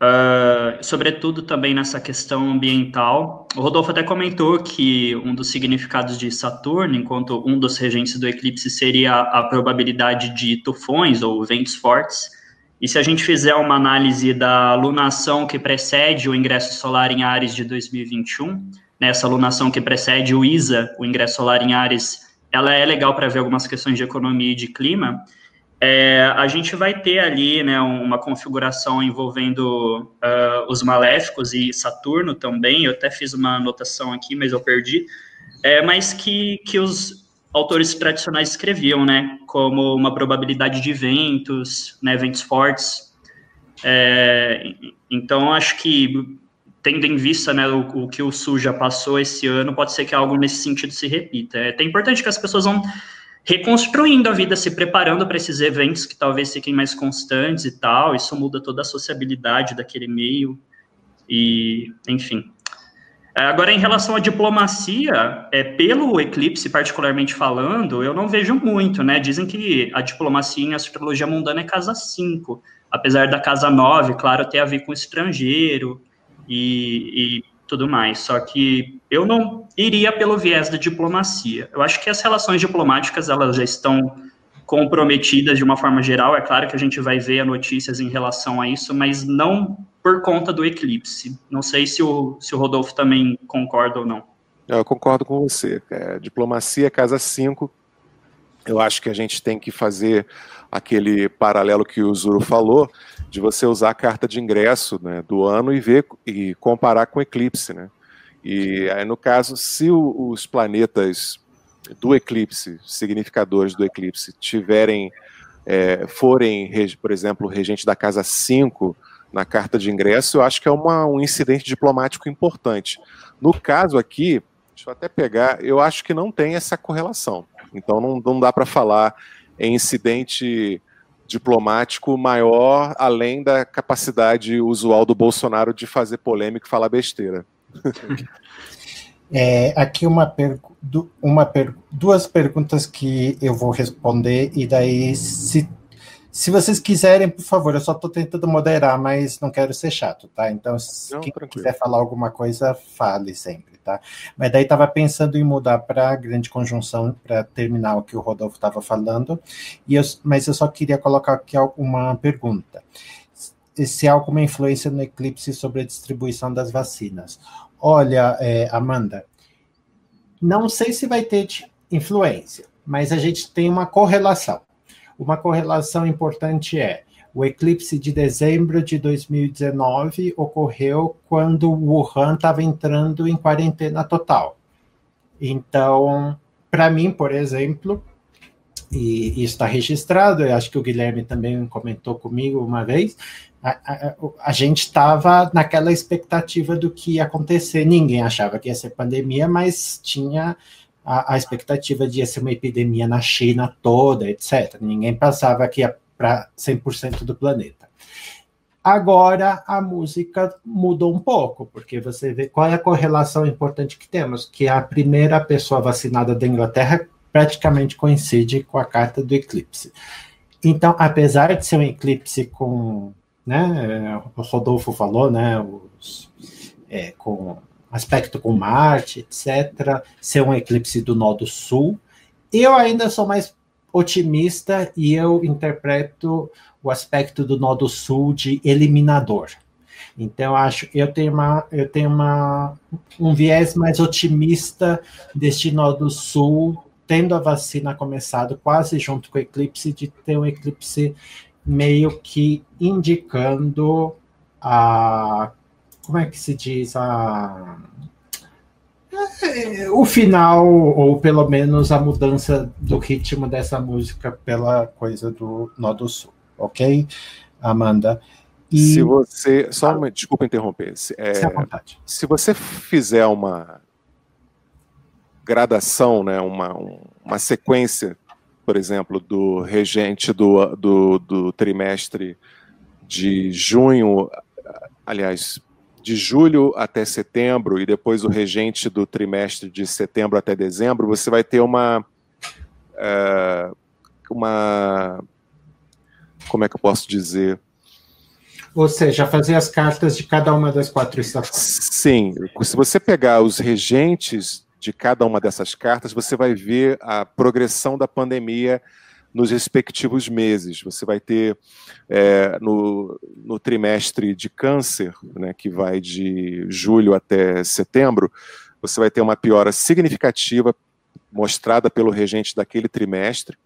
uh, sobretudo também nessa questão ambiental. O Rodolfo até comentou que um dos significados de Saturno, enquanto um dos regentes do eclipse seria a probabilidade de tufões ou ventos fortes. E se a gente fizer uma análise da lunação que precede o ingresso solar em Ares de 2021, nessa lunação que precede o ISA, o ingresso solar em Ares, ela é legal para ver algumas questões de economia e de clima. É, a gente vai ter ali né, uma configuração envolvendo uh, os maléficos e Saturno também. Eu até fiz uma anotação aqui, mas eu perdi. É, mas que, que os autores tradicionais escreviam, né, como uma probabilidade de ventos, né, ventos fortes. É, então, acho que, tendo em vista né, o, o, que o Sul já passou esse ano, pode ser que algo nesse sentido se repita. É até importante que as pessoas vão reconstruindo a vida, se preparando para esses eventos que talvez fiquem mais constantes e tal. Isso muda toda a sociabilidade daquele meio. E, enfim, é, agora, em relação à diplomacia, é, pelo eclipse particularmente falando, eu não vejo muito, né? Dizem que a diplomacia em astrologia mundana é casa 5, apesar da casa 9, claro, ter a ver com estrangeiro e, e tudo mais. Só que eu não iria pelo viés da diplomacia. Eu acho que as relações diplomáticas, elas já estão comprometidas de uma forma geral. É claro que a gente vai ver notícias em relação a isso, mas não por conta do eclipse. Não sei se o, se o Rodolfo também concorda ou não. Eu concordo com você. É, diplomacia, casa 5. Eu acho que a gente tem que fazer aquele paralelo que o Zuro falou, de você usar a carta de ingresso né, do ano e ver e comparar com o eclipse. Né? E aí, no caso, se o, os planetas do eclipse, significadores do eclipse, tiverem, é, forem, por exemplo, regente da casa 5, na carta de ingresso, eu acho que é uma, um incidente diplomático importante. No caso aqui, deixa eu até pegar, eu acho que não tem essa correlação. Então não, não dá para falar em incidente diplomático maior, além da capacidade usual do Bolsonaro de fazer polêmica e falar besteira. É, aqui uma, per, uma duas perguntas que eu vou responder, e daí, se se vocês quiserem, por favor, eu só estou tentando moderar, mas não quero ser chato, tá? Então, se não, quem tranquilo. quiser falar alguma coisa, fale sempre, tá? Mas daí estava pensando em mudar para grande conjunção para terminar o que o Rodolfo estava falando, e eu, mas eu só queria colocar aqui uma pergunta. Se há alguma influência no eclipse sobre a distribuição das vacinas? Olha, é, Amanda, não sei se vai ter influência, mas a gente tem uma correlação. Uma correlação importante é o eclipse de dezembro de 2019 ocorreu quando Wuhan estava entrando em quarentena total. Então, para mim, por exemplo, e isso está registrado, eu acho que o Guilherme também comentou comigo uma vez, a, a, a gente estava naquela expectativa do que ia acontecer. Ninguém achava que ia ser pandemia, mas tinha a, a expectativa de ser uma epidemia na China toda, etc. Ninguém pensava que ia para 100% do planeta. Agora a música mudou um pouco, porque você vê qual é a correlação importante que temos, que a primeira pessoa vacinada da Inglaterra praticamente coincide com a carta do eclipse. Então, apesar de ser um eclipse com, né, o Rodolfo falou, né, os, é, com aspecto com Marte, etc., ser um eclipse do Nó do Sul. Eu ainda sou mais otimista e eu interpreto o aspecto do Nó do Sul de eliminador. Então, acho eu tenho uma eu tenho uma um viés mais otimista deste Nó do Sul, tendo a vacina começado quase junto com o eclipse, de ter um eclipse meio que indicando a como é que se diz a é, o final ou pelo menos a mudança do ritmo dessa música pela coisa do Nó do Sul, ok, Amanda? E... Se você só uma, desculpa interromper, se, é, se você fizer uma gradação, né, uma, uma sequência, por exemplo, do regente do, do, do trimestre de junho, aliás, de julho até setembro e depois o regente do trimestre de setembro até dezembro, você vai ter uma uh, uma como é que eu posso dizer Ou seja, fazer as cartas de cada uma das quatro estações. Sim. Se você pegar os regentes de cada uma dessas cartas, você vai ver a progressão da pandemia nos respectivos meses. Você vai ter é, no, no, trimestre de câncer, né, que vai de julho até setembro, você vai ter uma piora significativa mostrada pelo regente daquele trimestre.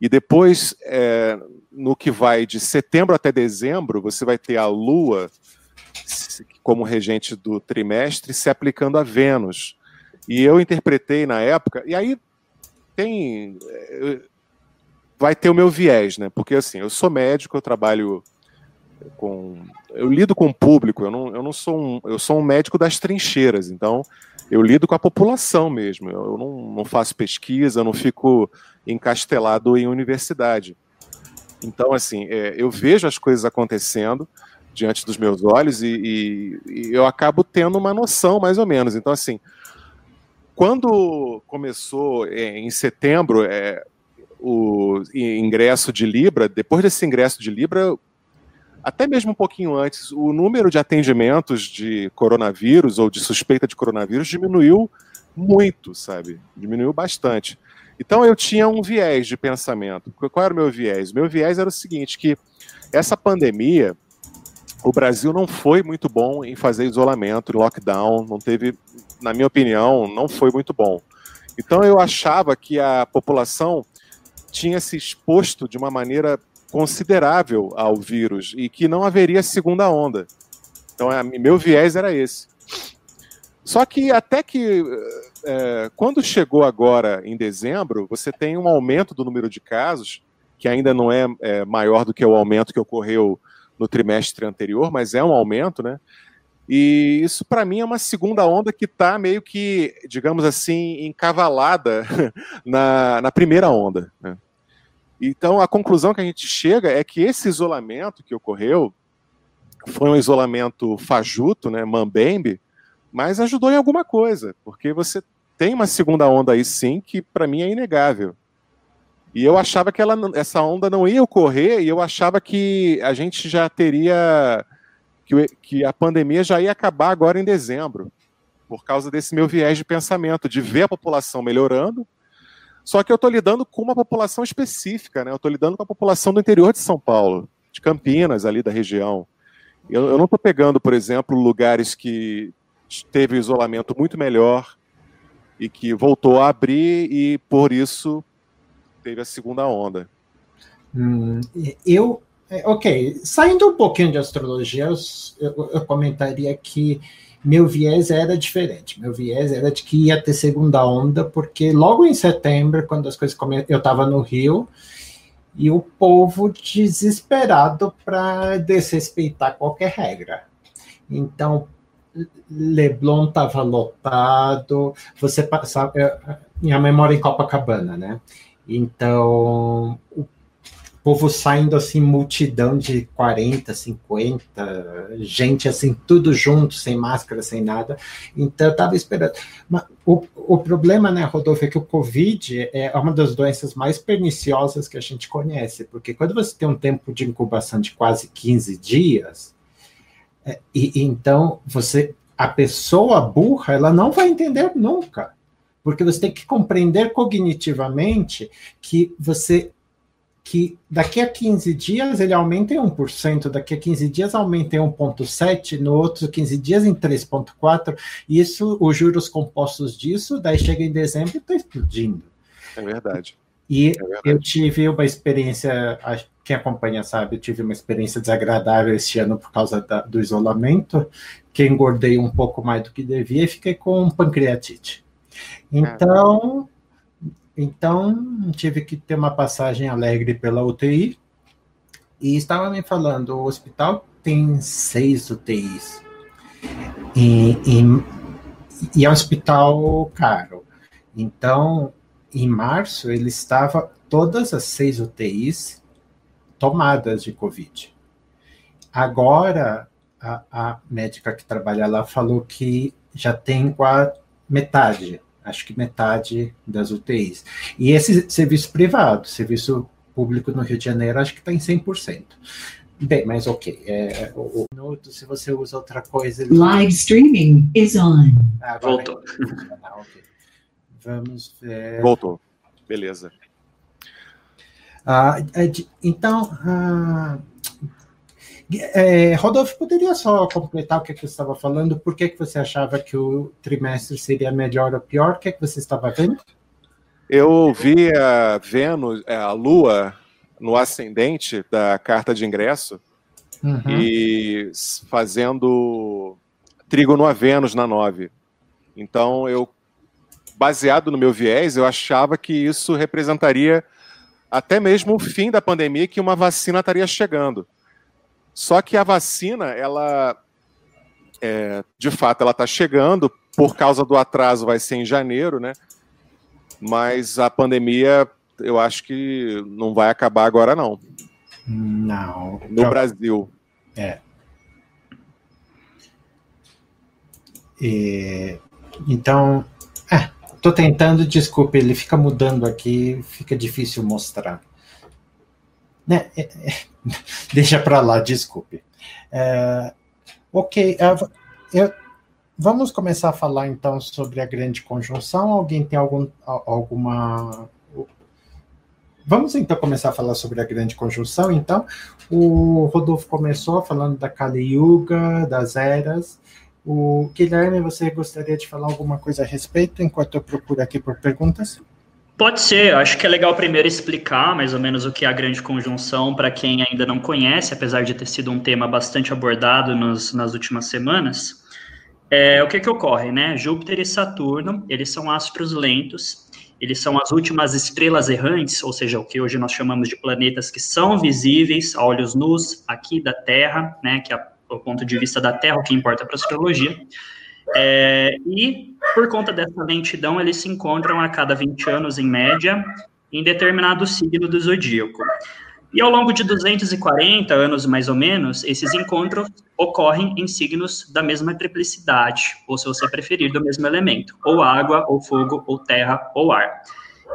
E depois, é, no que vai de setembro até dezembro, você vai ter a Lua como regente do trimestre se aplicando a Vênus. E eu interpretei na época, e aí tem. Vai ter o meu viés, né? Porque assim, eu sou médico, eu trabalho com. Eu lido com o público, eu não, eu não sou um. Eu sou um médico das trincheiras, então eu lido com a população mesmo. Eu não, não faço pesquisa, eu não fico encastelado em universidade. Então, assim, é, eu vejo as coisas acontecendo diante dos meus olhos e, e, e, eu acabo tendo uma noção, mais ou menos. Então, assim, quando começou é, em setembro é, o ingresso de Libra, depois desse ingresso de Libra, até mesmo um pouquinho antes, o número de atendimentos de coronavírus ou de suspeita de coronavírus diminuiu muito, sabe? Diminuiu bastante. Então eu tinha um viés de pensamento. Qual era o meu viés? Meu viés era o seguinte, que essa pandemia, o Brasil não foi muito bom em fazer isolamento, lockdown, não teve, na minha opinião, não foi muito bom. Então eu achava que a população tinha se exposto de uma maneira considerável ao vírus e que não haveria segunda onda. Então, a, meu viés era esse. Só que até que é, quando chegou agora em dezembro, você tem um aumento do número de casos, que ainda não é, é maior do que o aumento que ocorreu no trimestre anterior, mas é um aumento, né? E isso, para mim, é uma segunda onda que está meio que, digamos assim, encavalada na, na primeira onda. Né? Então, a conclusão que a gente chega é que esse isolamento que ocorreu foi um isolamento fajuto, né, mambembe, mas ajudou em alguma coisa, porque você tem uma segunda onda aí sim que para mim é inegável. E eu achava que ela, essa onda não ia ocorrer e eu achava que a gente já teria que, que a pandemia já ia acabar agora em dezembro, por causa desse meu viés de pensamento, de ver a população melhorando só que eu estou lidando com uma população específica, né? Eu estou lidando com a população do interior de São Paulo, de Campinas, ali da região. Eu, eu não estou pegando, por exemplo, lugares que teve isolamento muito melhor e que voltou a abrir e por isso teve a segunda onda. Hum, eu, é, ok, saindo um pouquinho de astrologia, eu, eu comentaria que meu viés era diferente. Meu viés era de que ia ter segunda onda, porque logo em setembro, quando as coisas começaram, eu estava no Rio, e o povo desesperado para desrespeitar qualquer regra. Então, Leblon estava lotado, você passava. Minha memória em Copacabana, né? Então, o povo saindo assim, multidão de 40, 50, gente assim, tudo junto, sem máscara, sem nada. Então eu tava esperando. Mas o, o problema, né, Rodolfo, é que o Covid é uma das doenças mais perniciosas que a gente conhece, porque quando você tem um tempo de incubação de quase 15 dias, é, e então você, a pessoa burra, ela não vai entender nunca porque você tem que compreender cognitivamente que você que daqui a 15 dias ele aumenta em 1%, daqui a 15 dias aumenta em 1,7%, no outro 15 dias em 3,4%, e isso, os juros compostos disso, daí chega em dezembro e está explodindo. É verdade. E é verdade. eu tive uma experiência, quem acompanha sabe, eu tive uma experiência desagradável esse ano por causa da, do isolamento, que engordei um pouco mais do que devia e fiquei com pancreatite. Então, então, tive que ter uma passagem alegre pela UTI. E estava me falando, o hospital tem seis UTIs. E, e, e é um hospital caro. Então, em março, ele estava todas as seis UTIs tomadas de Covid. Agora, a, a médica que trabalha lá falou que já tem quase metade acho que metade das UTIs. E esse serviço privado, serviço público no Rio de Janeiro, acho que está em 100%. Bem, mas ok. É, o, o minuto, se você usa outra coisa. Live streaming is on. Ah, Voltou. Ah, okay. Vamos ver. Voltou. Beleza. Ah, é então, ah, é, Rodolfo, poderia só completar o que, é que você estava falando? Por que, que você achava que o trimestre seria melhor ou pior? O que, é que você estava vendo? Eu vi a Vênus, é, a Lua no ascendente da carta de ingresso uhum. e fazendo trígono a Vênus na 9. Então, eu, baseado no meu viés, eu achava que isso representaria até mesmo o fim da pandemia, que uma vacina estaria chegando. Só que a vacina, ela, é, de fato, ela está chegando, por causa do atraso vai ser em janeiro, né? Mas a pandemia, eu acho que não vai acabar agora, não. Não. No Brasil. É. E, então, é, tô tentando, desculpe, ele fica mudando aqui, fica difícil mostrar. Né? É, é, deixa para lá, desculpe. É, ok, é, eu, vamos começar a falar então sobre a grande conjunção. Alguém tem algum, alguma. Vamos então começar a falar sobre a grande conjunção. Então, o Rodolfo começou falando da Kali Yuga, das eras. O Guilherme, você gostaria de falar alguma coisa a respeito enquanto eu procuro aqui por perguntas? Pode ser, acho que é legal primeiro explicar mais ou menos o que é a grande conjunção para quem ainda não conhece, apesar de ter sido um tema bastante abordado nos, nas últimas semanas. É, o que, que ocorre, né? Júpiter e Saturno, eles são astros lentos, eles são as últimas estrelas errantes, ou seja, o que hoje nós chamamos de planetas que são visíveis a olhos nus aqui da Terra, né? Que é o ponto de vista da Terra, o que importa para a astrologia. É, e, por conta dessa lentidão, eles se encontram a cada 20 anos, em média, em determinado signo do zodíaco. E ao longo de 240 anos, mais ou menos, esses encontros ocorrem em signos da mesma triplicidade, ou se você preferir, do mesmo elemento, ou água, ou fogo, ou terra, ou ar.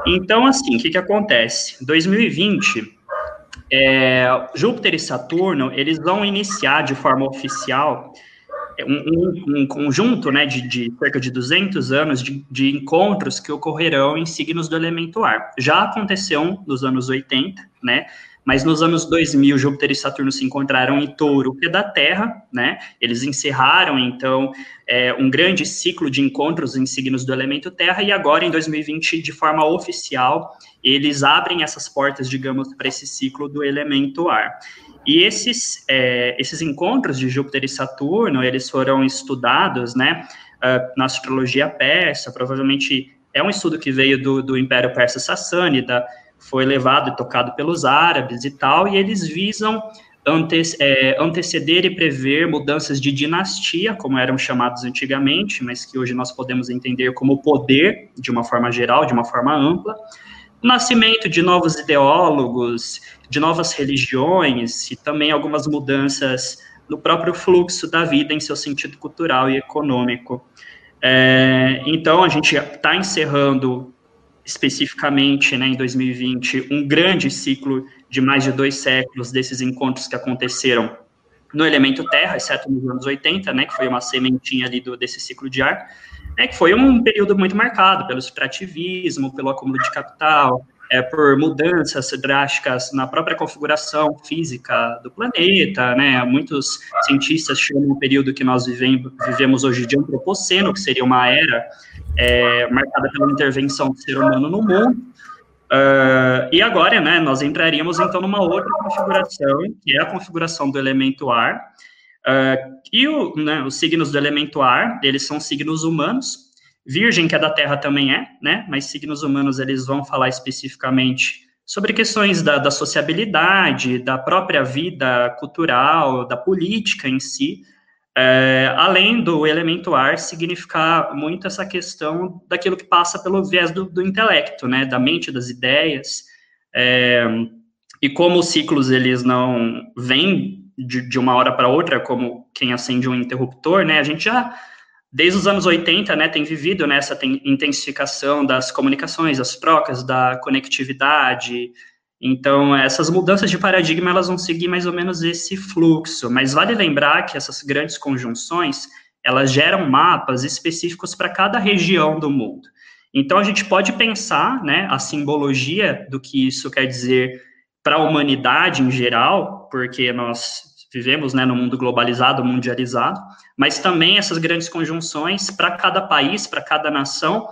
Então, assim, o que, que acontece? 2020, é, Júpiter e Saturno, eles vão iniciar de forma oficial um, um, um conjunto né, de, de, cerca de 200 anos de, de, encontros que ocorrerão em signos do elemento ar. Já aconteceu nos anos 80, né? Mas nos anos 2000, Júpiter e Saturno se encontraram em Touro, que é da Terra, né? Eles encerraram, então, é, um grande ciclo de encontros em signos do elemento Terra, e agora, em 2020, de forma oficial, eles abrem essas portas, digamos, para esse ciclo do elemento ar. E esses, é, esses encontros de Júpiter e Saturno, eles foram estudados, né, uh, na astrologia persa, provavelmente é um estudo que veio do, do Império Persa Sassânida, foi levado e tocado pelos árabes e tal, e eles visam ante, é, anteceder e prever mudanças de dinastia, como eram chamados antigamente, mas que hoje nós podemos entender como poder, de uma forma geral, de uma forma ampla, o nascimento de novos ideólogos, de novas religiões e também algumas mudanças no próprio fluxo da vida em seu sentido cultural e econômico. É, então, a gente está encerrando especificamente né, em 2020 um grande ciclo de mais de dois séculos desses encontros que aconteceram no elemento terra, exceto nos anos 80, né, que foi uma sementinha ali do, desse ciclo de ar, é que foi um período muito marcado pelo extrativismo, pelo acúmulo de capital, é, por mudanças drásticas na própria configuração física do planeta, né? Muitos cientistas chamam o período que nós vivemos, hoje de antropoceno, que seria uma era é, marcada pela intervenção do ser humano no mundo. Uh, e agora, né, nós entraríamos então numa outra configuração, que é a configuração do elemento ar, Uh, e o, né, os signos do elemento ar, eles são signos humanos. Virgem, que é da Terra, também é, né? Mas signos humanos, eles vão falar especificamente sobre questões da, da sociabilidade, da própria vida cultural, da política em si. É, além do elemento ar significar muito essa questão daquilo que passa pelo viés do, do intelecto, né? Da mente, das ideias. É, e como os ciclos, eles não vêm de, de uma hora para outra, como quem acende um interruptor, né? A gente já, desde os anos 80, né, tem vivido nessa intensificação das comunicações, das trocas, da conectividade, Então, essas mudanças de paradigma, elas vão seguir mais ou menos esse fluxo, mas vale lembrar que essas grandes conjunções, elas geram mapas específicos para cada região do mundo. Então, a gente pode pensar, né, a simbologia do que isso quer dizer para a humanidade em geral, porque nós vivemos, né, no mundo globalizado, mundializado, mas também essas grandes conjunções para cada país, para cada nação,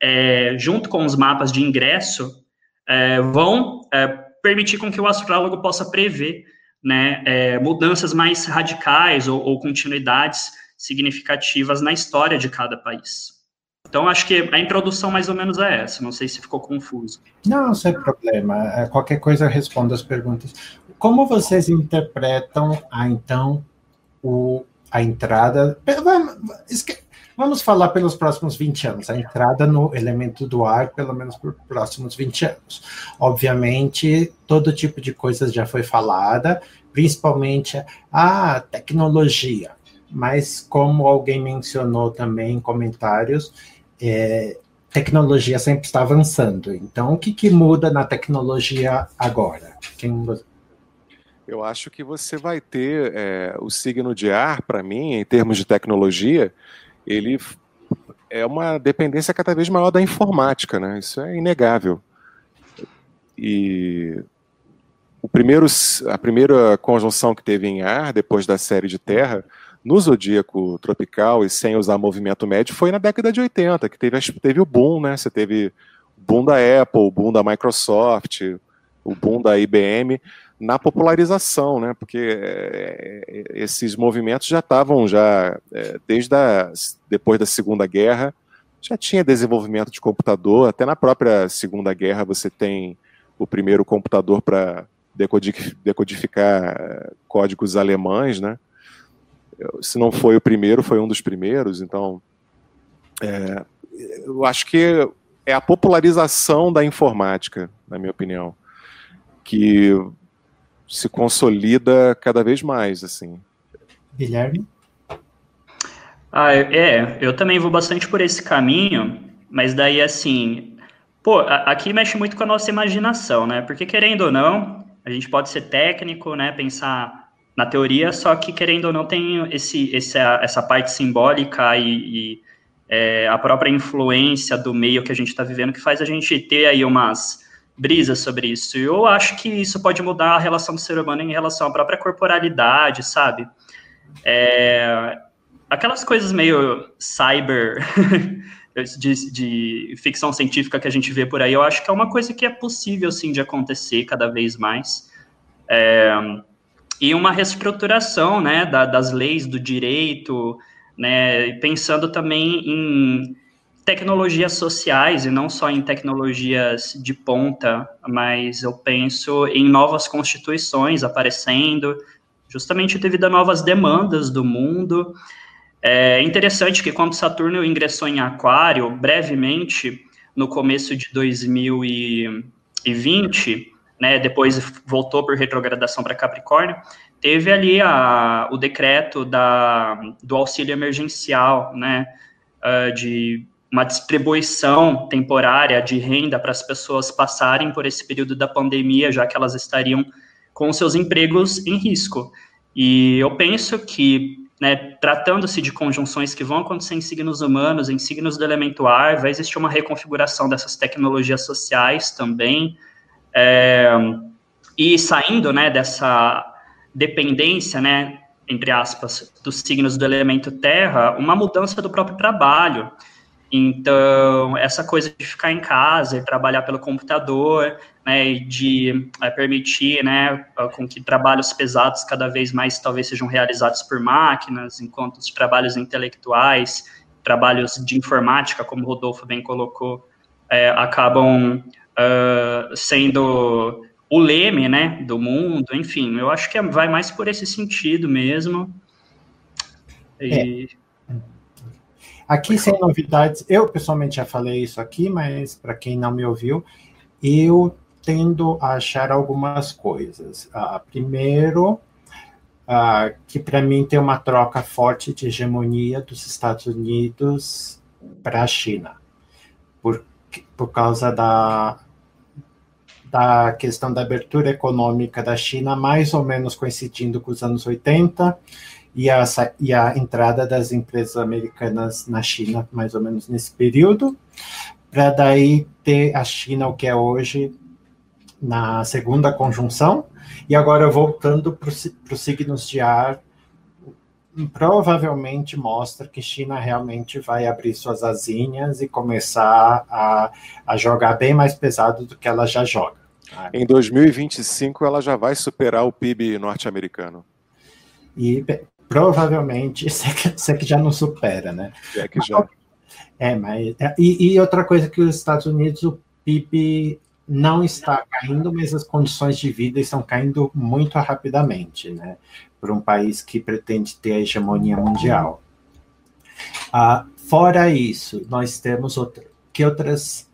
é, junto com os mapas de ingresso, é, vão é, permitir com que o astrólogo possa prever né, é, mudanças mais radicais ou, ou, continuidades significativas na história de cada país. Então, acho que a introdução mais ou menos é essa. Não sei se ficou confuso. Não, sem problema. É, qualquer coisa eu respondo as perguntas. Como vocês interpretam, ah, então, o, a entrada. Vamos falar pelos próximos 20 anos, a entrada no elemento do ar, pelo menos por próximos 20 anos. Obviamente, todo tipo de coisa já foi falada, principalmente a tecnologia. Mas, como alguém mencionou também em comentários, é, tecnologia sempre está avançando. Então, o que, que muda na tecnologia agora? Quem... Eu acho que você vai ter é, o signo de ar, para mim, em termos de tecnologia, ele é uma dependência cada vez maior da informática, né? Isso é inegável. E o primeiro, a primeira conjunção que teve em ar, depois da série de Terra, no zodíaco tropical e sem usar movimento médio, foi na década de 80, que teve, teve o boom, né? Você teve o boom da Apple, o boom da Microsoft, o boom da IBM na popularização, né? Porque é, esses movimentos já estavam já é, desde a, depois da Segunda Guerra já tinha desenvolvimento de computador. Até na própria Segunda Guerra você tem o primeiro computador para decodificar é, códigos alemães, né? Se não foi o primeiro, foi um dos primeiros. Então, é, eu acho que é a popularização da informática, na minha opinião, que se consolida cada vez mais, assim. Guilherme? Ah, é, eu também vou bastante por esse caminho, mas daí, assim, pô, aqui mexe muito com a nossa imaginação, né? Porque, querendo ou não, a gente pode ser técnico, né, pensar na teoria, só que, querendo ou não, tem esse, esse essa parte simbólica e, e é, a própria influência do meio que a gente está vivendo que faz a gente ter aí umas brisa sobre isso. Eu acho que isso pode mudar a relação do ser humano em relação à própria corporalidade, sabe? É, aquelas coisas meio cyber de, de, ficção científica que a gente vê por aí, eu acho que é uma coisa que é possível sim de acontecer cada vez mais. É, e uma reestruturação né, da, das leis do direito, né, pensando também em tecnologias sociais e não só em tecnologias de ponta, mas eu penso em novas constituições aparecendo, justamente devido a novas demandas do mundo. É interessante que quando Saturno ingressou em Aquário, brevemente, no começo de 2020, né, depois voltou por retrogradação para Capricórnio, teve ali a, o decreto da, do auxílio emergencial, né, uh, de uma distribuição temporária de renda para as pessoas passarem por esse período da pandemia, já que elas estariam com seus empregos em risco. E eu penso que, né, tratando-se de conjunções que vão acontecer em signos humanos, em signos do elemento ar, vai existir uma reconfiguração dessas tecnologias sociais também, é, e saindo, né, dessa dependência, né, entre aspas, dos signos do elemento terra, uma mudança do próprio trabalho. Então, essa coisa de ficar em casa e trabalhar pelo computador, né, de é, permitir, né, com que trabalhos pesados cada vez mais talvez sejam realizados por máquinas, enquanto os trabalhos intelectuais, trabalhos de informática, como o Rodolfo bem colocou, é, acabam uh, sendo o leme, né, do mundo, enfim, eu acho que vai mais por esse sentido mesmo. E... É. Aqui, sem novidades, eu pessoalmente já falei isso aqui, mas para quem não me ouviu, eu tendo a achar algumas coisas. Uh, primeiro, uh, que para mim tem uma troca forte de hegemonia dos Estados Unidos para a China, por, por causa da, da questão da abertura econômica da China, mais ou menos coincidindo com os anos 80, e a, e a entrada das empresas americanas na China, mais ou menos nesse período, para daí ter a China o que é hoje na segunda conjunção, e agora voltando para os signos de ar, provavelmente mostra que China realmente vai abrir suas asinhas e começar a, a jogar bem mais pesado do que ela já joga. Em 2025 ela já vai superar o PIB norte-americano. E provavelmente, se é que, se é que já não supera, né? É que já. É, mas e, e outra coisa que os Estados Unidos o PIB não está caindo, mas as condições de vida estão caindo muito rapidamente, né? Para um país que pretende ter a hegemonia mundial. Ah, fora isso, nós temos outra, que outras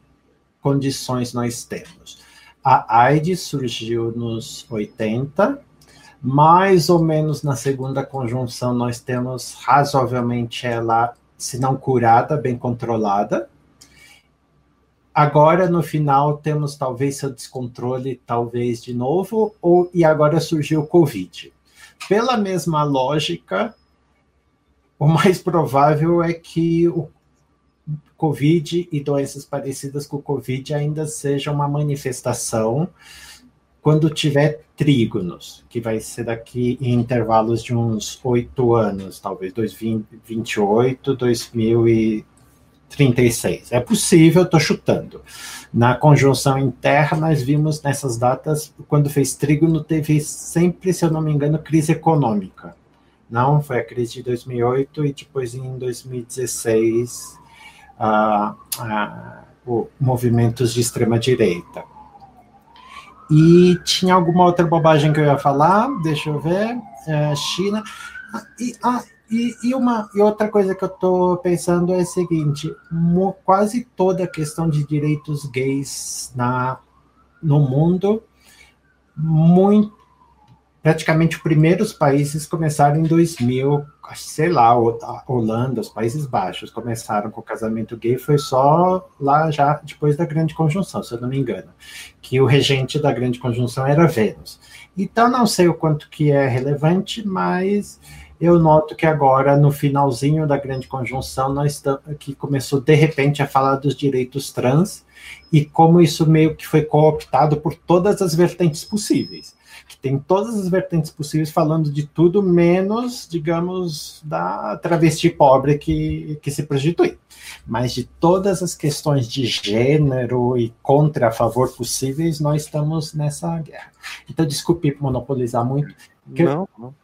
condições nós temos? A AIDS surgiu nos 80, mais ou menos na segunda conjunção nós temos razoavelmente ela, se não curada, bem controlada. Agora, no final, temos talvez seu descontrole, talvez de novo, ou, e agora surgiu o Covid. Pela mesma lógica, o mais provável é que o Covid e doenças parecidas com o Covid ainda sejam uma manifestação quando tiver trígonos, que vai ser daqui em intervalos de uns oito anos, talvez 2028, 2000 36. É possível, estou chutando. Na conjunção interna, nós vimos nessas datas, quando fez trígono, teve sempre, se eu não me engano, crise econômica. Não, foi a crise de 2008 e depois em 2016, ah, ah, movimentos de extrema-direita. E tinha alguma outra bobagem que eu ia falar? Deixa eu ver. É, China. E, ah, e, e, uma, e outra coisa que eu estou pensando é o seguinte: quase toda a questão de direitos gays na, no mundo, muito, praticamente os primeiros países começaram em 2000, sei lá, Holanda, os Países Baixos começaram com o casamento gay, foi só lá já depois da Grande Conjunção, se eu não me engano, que o regente da Grande Conjunção era Vênus. Então, não sei o quanto que é relevante, mas eu noto que agora, no finalzinho da grande conjunção, nós estamos, que começou de repente a falar dos direitos trans e como isso meio que foi cooptado por todas as vertentes possíveis. Que tem todas as vertentes possíveis falando de tudo, menos, digamos, da travesti pobre que, que se prostitui. Mas de todas as questões de gênero e contra a favor possíveis, nós estamos nessa guerra. Então, desculpe monopolizar muito. Não, não.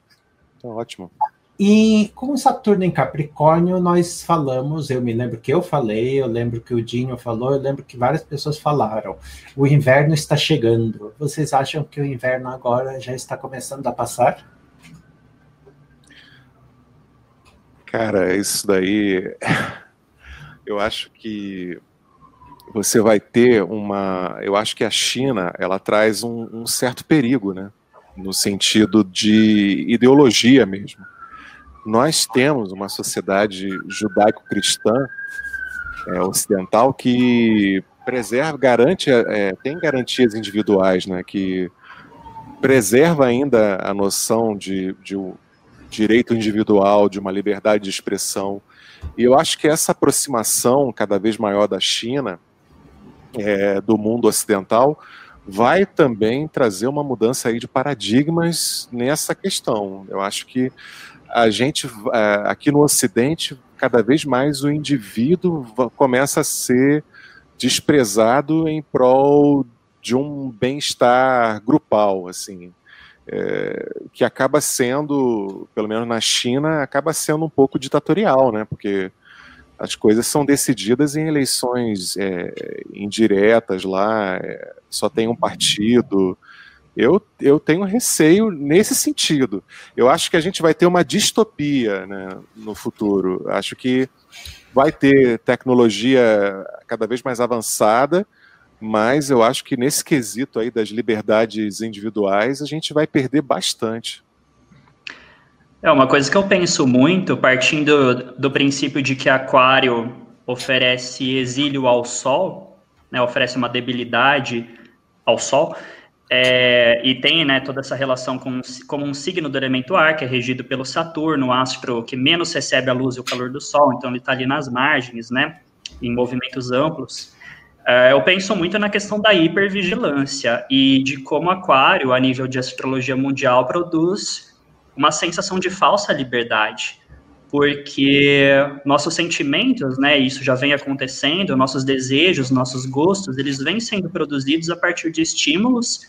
Tá ótimo. E com Saturno em Capricórnio, nós falamos, eu me lembro que eu falei, eu lembro que o Dinho falou, eu lembro que várias pessoas falaram. O inverno está chegando. Vocês acham que o inverno agora já está começando a passar? Cara, isso daí. Eu acho que você vai ter uma. Eu acho que a China ela traz um, um certo perigo, né? no sentido de ideologia mesmo. Nós temos uma sociedade judaico-cristã é, ocidental que preserva, garante, é, tem garantias individuais, né, que preserva ainda a noção de, de um direito individual, de uma liberdade de expressão. E eu acho que essa aproximação cada vez maior da China, é, do mundo ocidental, vai também trazer uma mudança aí de paradigmas nessa questão. Eu acho que a gente, é, aqui no Ocidente, cada vez mais o indivíduo começa a ser desprezado em prol de um bem-estar grupal, assim, é, que acaba sendo, pelo menos na China, acaba sendo um pouco ditatorial, né? Porque as coisas são decididas em eleições é, indiretas lá, é, só tem um partido. Eu, eu tenho receio nesse sentido. Eu acho que a gente vai ter uma distopia né, no futuro. Acho que vai ter tecnologia cada vez mais avançada, mas eu acho que nesse quesito aí das liberdades individuais a gente vai perder bastante. É uma coisa que eu penso muito, partindo do princípio de que Aquário oferece exílio ao Sol, né, oferece uma debilidade ao Sol. É, e tem né, toda essa relação com, um signo do elemento ar, que é regido pelo Saturno, o astro que menos recebe a luz e o calor do Sol, então ele está ali nas margens, né, em movimentos amplos. É, eu penso muito na questão da hipervigilância e de como Aquário, a nível de astrologia mundial, produz uma sensação de falsa liberdade porque nossos sentimentos, né, isso já vem acontecendo, nossos desejos, nossos gostos, eles vêm sendo produzidos a partir de estímulos,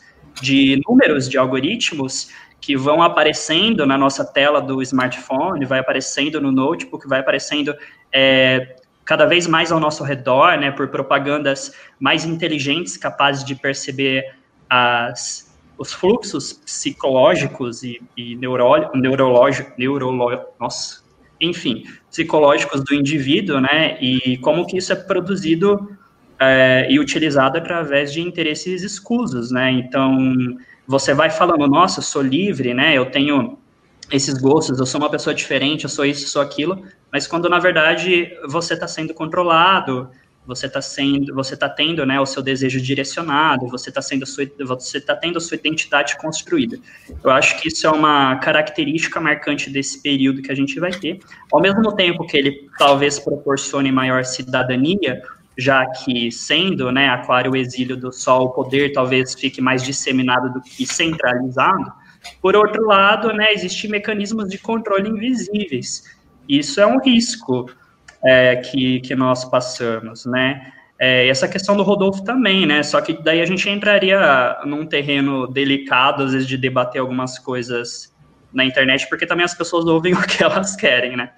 de números de algoritmos que vão aparecendo na nossa tela do smartphone, vai aparecendo no notebook, vai aparecendo é, cada vez mais ao nosso redor, né, por propagandas mais inteligentes, capazes de perceber as, os fluxos psicológicos e, e neuro, neurológicos, neurolo, nossa, enfim, psicológicos do indivíduo, né, e como que isso é produzido é, e utilizado através de interesses escusos, né, então você vai falando, nossa, eu sou livre, né, eu tenho esses gostos, eu sou uma pessoa diferente, eu sou isso, sou aquilo, mas quando na verdade você está sendo controlado, você está sendo, você está tendo, né, o seu desejo direcionado, você está sendo, sua, você está tendo a sua identidade construída. Eu acho que isso é uma característica marcante desse período que a gente vai ter. Ao mesmo tempo que ele talvez proporcione maior cidadania, já que sendo, né, Aquário o exílio do Sol, o poder talvez fique mais disseminado do que centralizado. Por outro lado, né, existem mecanismos de controle invisíveis. Isso é um risco é, que, que nós passamos, né? É, essa questão do Rodolfo também, né? Só que daí a gente entraria num terreno delicado, às vezes, de debater algumas coisas na internet, porque também as pessoas ouvem o que elas querem, né?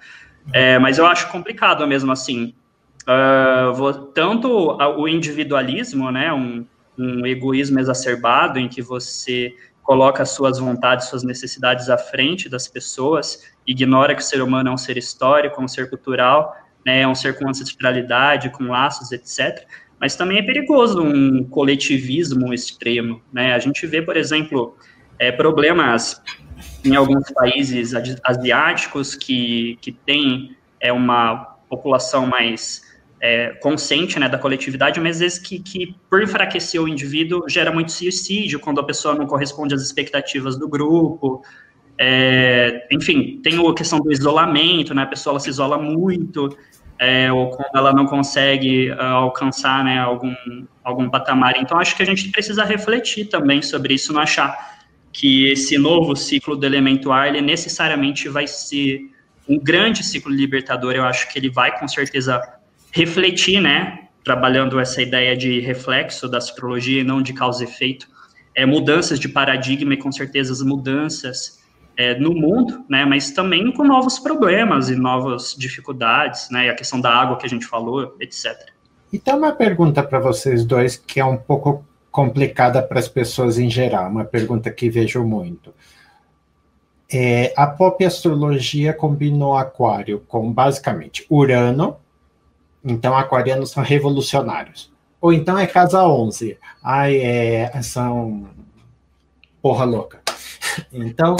É, mas eu acho complicado mesmo assim. Uh, vou, tanto o individualismo, né? Um, um egoísmo exacerbado em que você coloca suas vontades, suas necessidades à frente das pessoas, ignora que o ser humano é um ser histórico, um ser cultural, né, é um ser com ancestralidade, com laços, etc. Mas também é perigoso um coletivismo extremo, né? A gente vê, por exemplo, é, problemas em alguns países asiáticos que, que têm é, uma população mais é, consciente né, da coletividade, mas às vezes que, que, por enfraquecer o indivíduo, gera muito suicídio quando a pessoa não corresponde às expectativas do grupo. É, enfim, tem a questão do isolamento, né, a pessoa se isola muito é, ou quando ela não consegue uh, alcançar né, algum, algum patamar. Então, acho que a gente precisa refletir também sobre isso, não achar que esse novo ciclo do elemento ar, ele necessariamente vai ser um grande ciclo libertador, eu acho que ele vai, com certeza, refletir, né, trabalhando essa ideia de reflexo da astrologia e não de causa e efeito, é, mudanças de paradigma e, com certeza, as mudanças é, no mundo, né, mas também com novos problemas e novas dificuldades, né, a questão da água que a gente falou, etc. Então, uma pergunta para vocês dois que é um pouco complicada para as pessoas em geral, uma pergunta que vejo muito. É, a pop astrologia combinou Aquário com basicamente Urano, então aquarianos são revolucionários. Ou então é casa 11, ai, é, são porra louca. Então,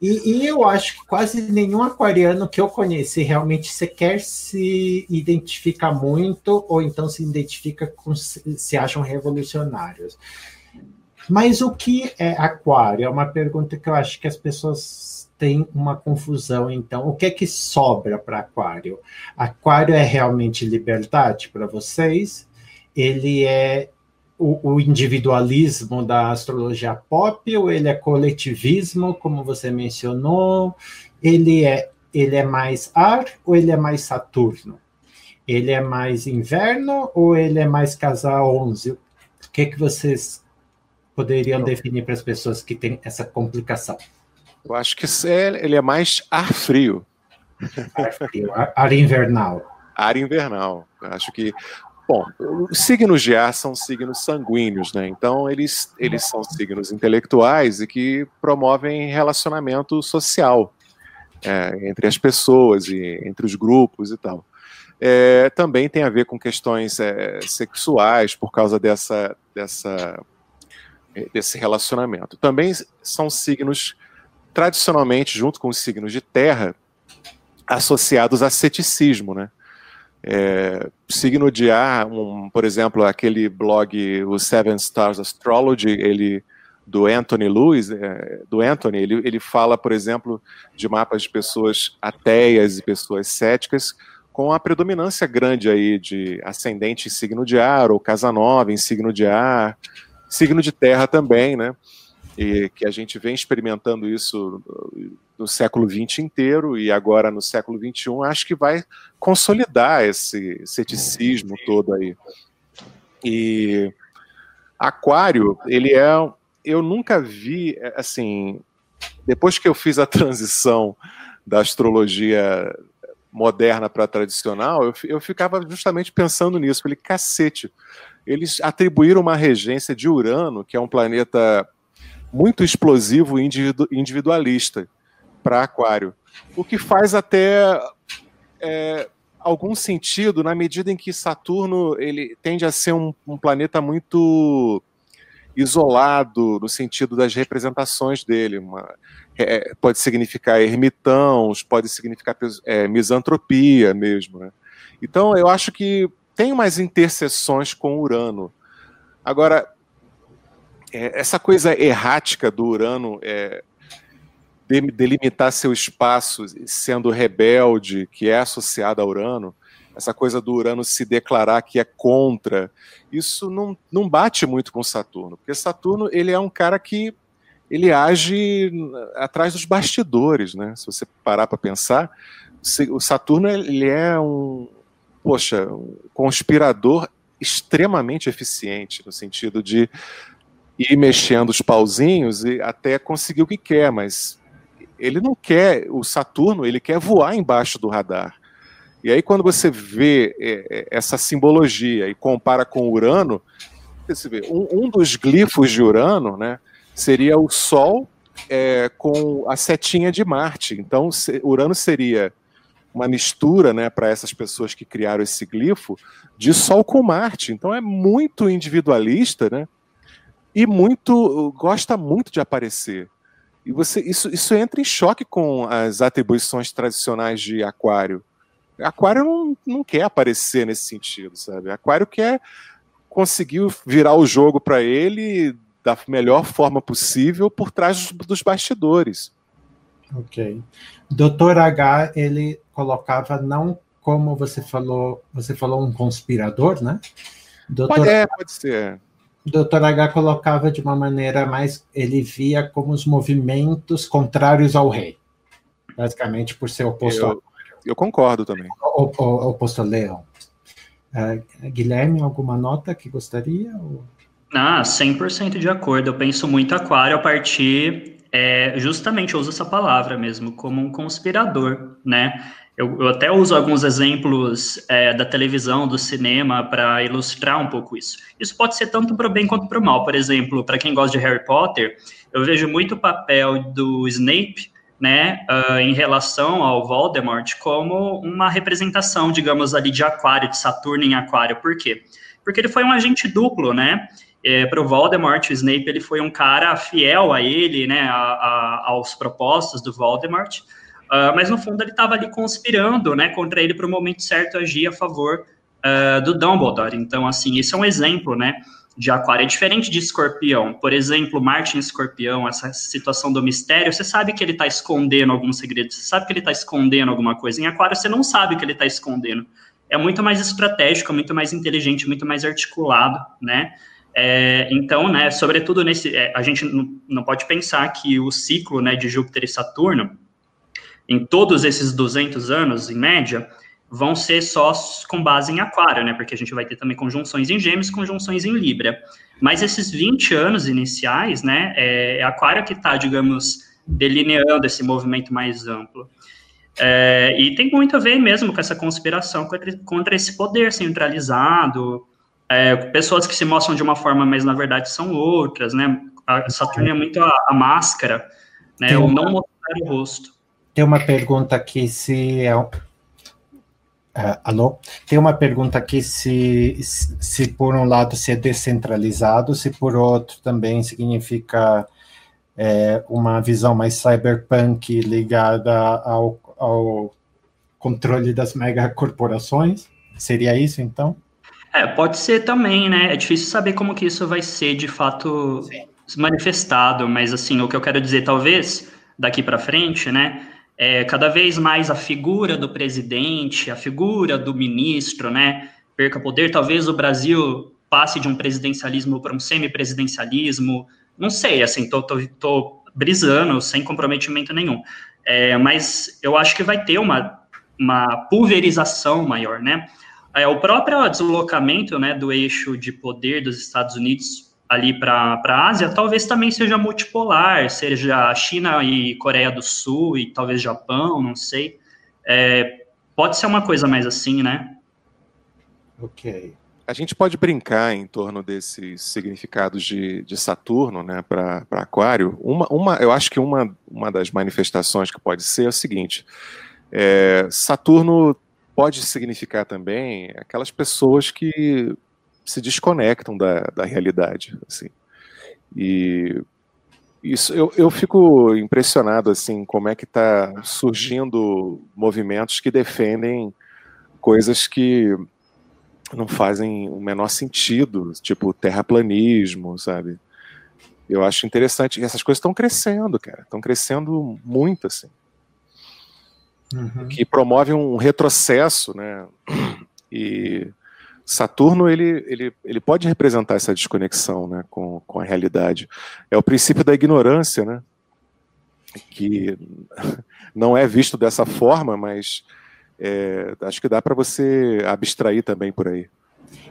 e, e, eu acho que quase nenhum aquariano que eu conheci realmente sequer se identifica muito, ou então se identifica com, se acham revolucionários. Mas o que é aquário? É uma pergunta que eu acho que as pessoas têm uma confusão. Então, o que é que sobra para aquário? Aquário é realmente liberdade para vocês? Ele é o, o, individualismo da astrologia pop ou ele é coletivismo, como você mencionou? Ele é, ele é mais ar ou ele é mais Saturno? Ele é mais inverno ou ele é mais casa 11? O que, que vocês poderiam definir para as pessoas que têm essa complicação? Eu acho que é, ele é mais ar frio. Ar frio, ar, invernal. Ar invernal. Eu acho que Bom, os signos de ar são signos sanguíneos, né? Então, eles, eles são signos intelectuais e que promovem relacionamento social é, entre as pessoas e entre os grupos e tal. É, também tem a ver com questões é, sexuais por causa dessa, dessa, desse relacionamento. Também são signos, tradicionalmente, junto com os signos de terra, associados a ceticismo, né? É, signo de ar, um, por exemplo, aquele blog, o Seven Stars Astrology, ele do Anthony Lewis, é, do Anthony, ele, ele fala, por exemplo, de mapas de pessoas ateias e pessoas céticas, com a predominância grande aí de ascendente em signo de ar, ou casa nova em signo de ar, signo de terra também, né? E que a gente vem experimentando isso no século XX inteiro e agora no século XXI, acho que vai consolidar esse ceticismo todo aí. E Aquário, ele é. Eu nunca vi, assim, depois que eu fiz a transição da astrologia moderna para tradicional, eu, eu ficava justamente pensando nisso. Falei, cacete, eles atribuíram uma regência de Urano, que é um planeta muito explosivo e individualista para Aquário. O que faz até é, algum sentido na medida em que Saturno ele tende a ser um, um planeta muito isolado no sentido das representações dele. Uma, é, pode significar ermitãos, pode significar é, misantropia mesmo. Né? Então eu acho que tem umas interseções com Urano. Agora, é, essa coisa errática do Urano é, delimitar seu espaço sendo rebelde, que é associado a Urano, essa coisa do Urano se declarar que é contra, isso não, não bate muito com Saturno, porque Saturno ele é um cara que ele age atrás dos bastidores, né? Se você parar para pensar, o Saturno ele é um, poxa, um conspirador extremamente eficiente no sentido de ir mexendo os pauzinhos e até conseguir o que quer, mas ele não quer, o Saturno, ele quer voar embaixo do radar. E aí, quando você vê é, é, essa simbologia e compara com Urano, você vê, um, um dos glifos de Urano né, seria o Sol é, com a setinha de Marte. Então, Urano seria uma mistura né, para essas pessoas que criaram esse glifo de Sol com Marte. Então, é muito individualista né, e muito gosta muito de aparecer. E você, isso, isso entra em choque com as atribuições tradicionais de Aquário. Aquário não, não quer aparecer nesse sentido, sabe? Aquário quer conseguir virar o jogo para ele da melhor forma possível por trás dos, bastidores. Ok. Doutor H, ele colocava não como você falou, você falou um conspirador, né? Doutor pode, é, pode ser. O Dr. H colocava de uma maneira mais. Ele via como os movimentos contrários ao rei, basicamente por ser oposto eu, ao. Eu concordo também. O, o, oposto a Leão. Uh, Guilherme, alguma nota que gostaria? Ou... Ah, 100% de acordo. Eu penso muito aquário a partir, é, justamente, eu uso essa palavra mesmo, como um conspirador, né? Eu, eu até uso alguns exemplos é, da televisão, do cinema, para ilustrar um pouco isso. Isso pode ser tanto para o bem quanto para o mal. Por exemplo, para quem gosta de Harry Potter, eu vejo muito o papel do Snape né, uh, em relação ao Voldemort como uma representação, digamos, ali de Aquário, de Saturno em Aquário. Por quê? Porque ele foi um agente duplo, né? É, para o Voldemort, o Snape ele foi um cara fiel a ele, né, a, a, aos propósitos do Voldemort, Uh, mas no fundo ele estava ali conspirando, né, contra ele para o momento certo agir a favor uh, do Dumbledore. Então, assim, esse é um exemplo, né, de Aquário. É diferente de Escorpião. Por exemplo, Martin Escorpião, essa situação do mistério, você sabe que ele está escondendo algum segredo, você sabe que ele está escondendo alguma coisa. Em Aquário, você não sabe que ele está escondendo. É muito mais estratégico, muito mais inteligente, muito mais articulado, né? É, então, né, sobretudo nesse, é, a gente não, não pode pensar que o ciclo, né, de Júpiter e Saturno em todos esses 200 anos, em média, vão ser só com base em aquário, né? Porque a gente vai ter também conjunções em gêmeos, conjunções em libra. Mas esses 20 anos iniciais, né, é, é aquário que está, digamos, delineando esse movimento mais amplo. É, e tem muito a ver mesmo com essa conspiração contra, contra esse poder centralizado, é, pessoas que se mostram de uma forma, mas na verdade são outras, né? A Saturno é muito a, a máscara, né? O não mostrar o rosto. Tem uma pergunta aqui se é. Uh, alô? Tem uma pergunta aqui se, se por um lado se é descentralizado, se por outro também significa é, uma visão mais cyberpunk ligada ao, ao controle das megacorporações. Seria isso, então? É, pode ser também, né? É difícil saber como que isso vai ser de fato Sim. manifestado, mas assim, o que eu quero dizer, talvez daqui para frente, né? É, cada vez mais a figura do presidente, a figura do ministro, né, perca poder. Talvez o Brasil passe de um presidencialismo para um semipresidencialismo. Não sei, assim, tô, tô, tô brisando sem comprometimento nenhum. É, mas eu acho que vai ter uma, uma pulverização maior, né? É, o próprio deslocamento né, do eixo de poder dos Estados Unidos ali para a Ásia, talvez também seja multipolar, seja China e Coreia do Sul e talvez Japão, não sei. É, pode ser uma coisa mais assim, né? Ok. A gente pode brincar em torno desses significados de, de Saturno né, para Aquário. Uma, uma, eu acho que uma, uma das manifestações que pode ser é o seguinte: é, Saturno pode significar também aquelas pessoas que se desconectam da, da realidade, assim. E isso eu, eu fico impressionado assim como é que está surgindo movimentos que defendem coisas que não fazem o menor sentido, tipo terraplanismo, sabe? Eu acho interessante. E essas coisas estão crescendo, cara. Estão crescendo muito, assim. Uhum. Que promove um retrocesso, né? E Saturno ele, ele, ele pode representar essa desconexão né, com, com a realidade. É o princípio da ignorância, né? Que não é visto dessa forma, mas é, acho que dá para você abstrair também por aí.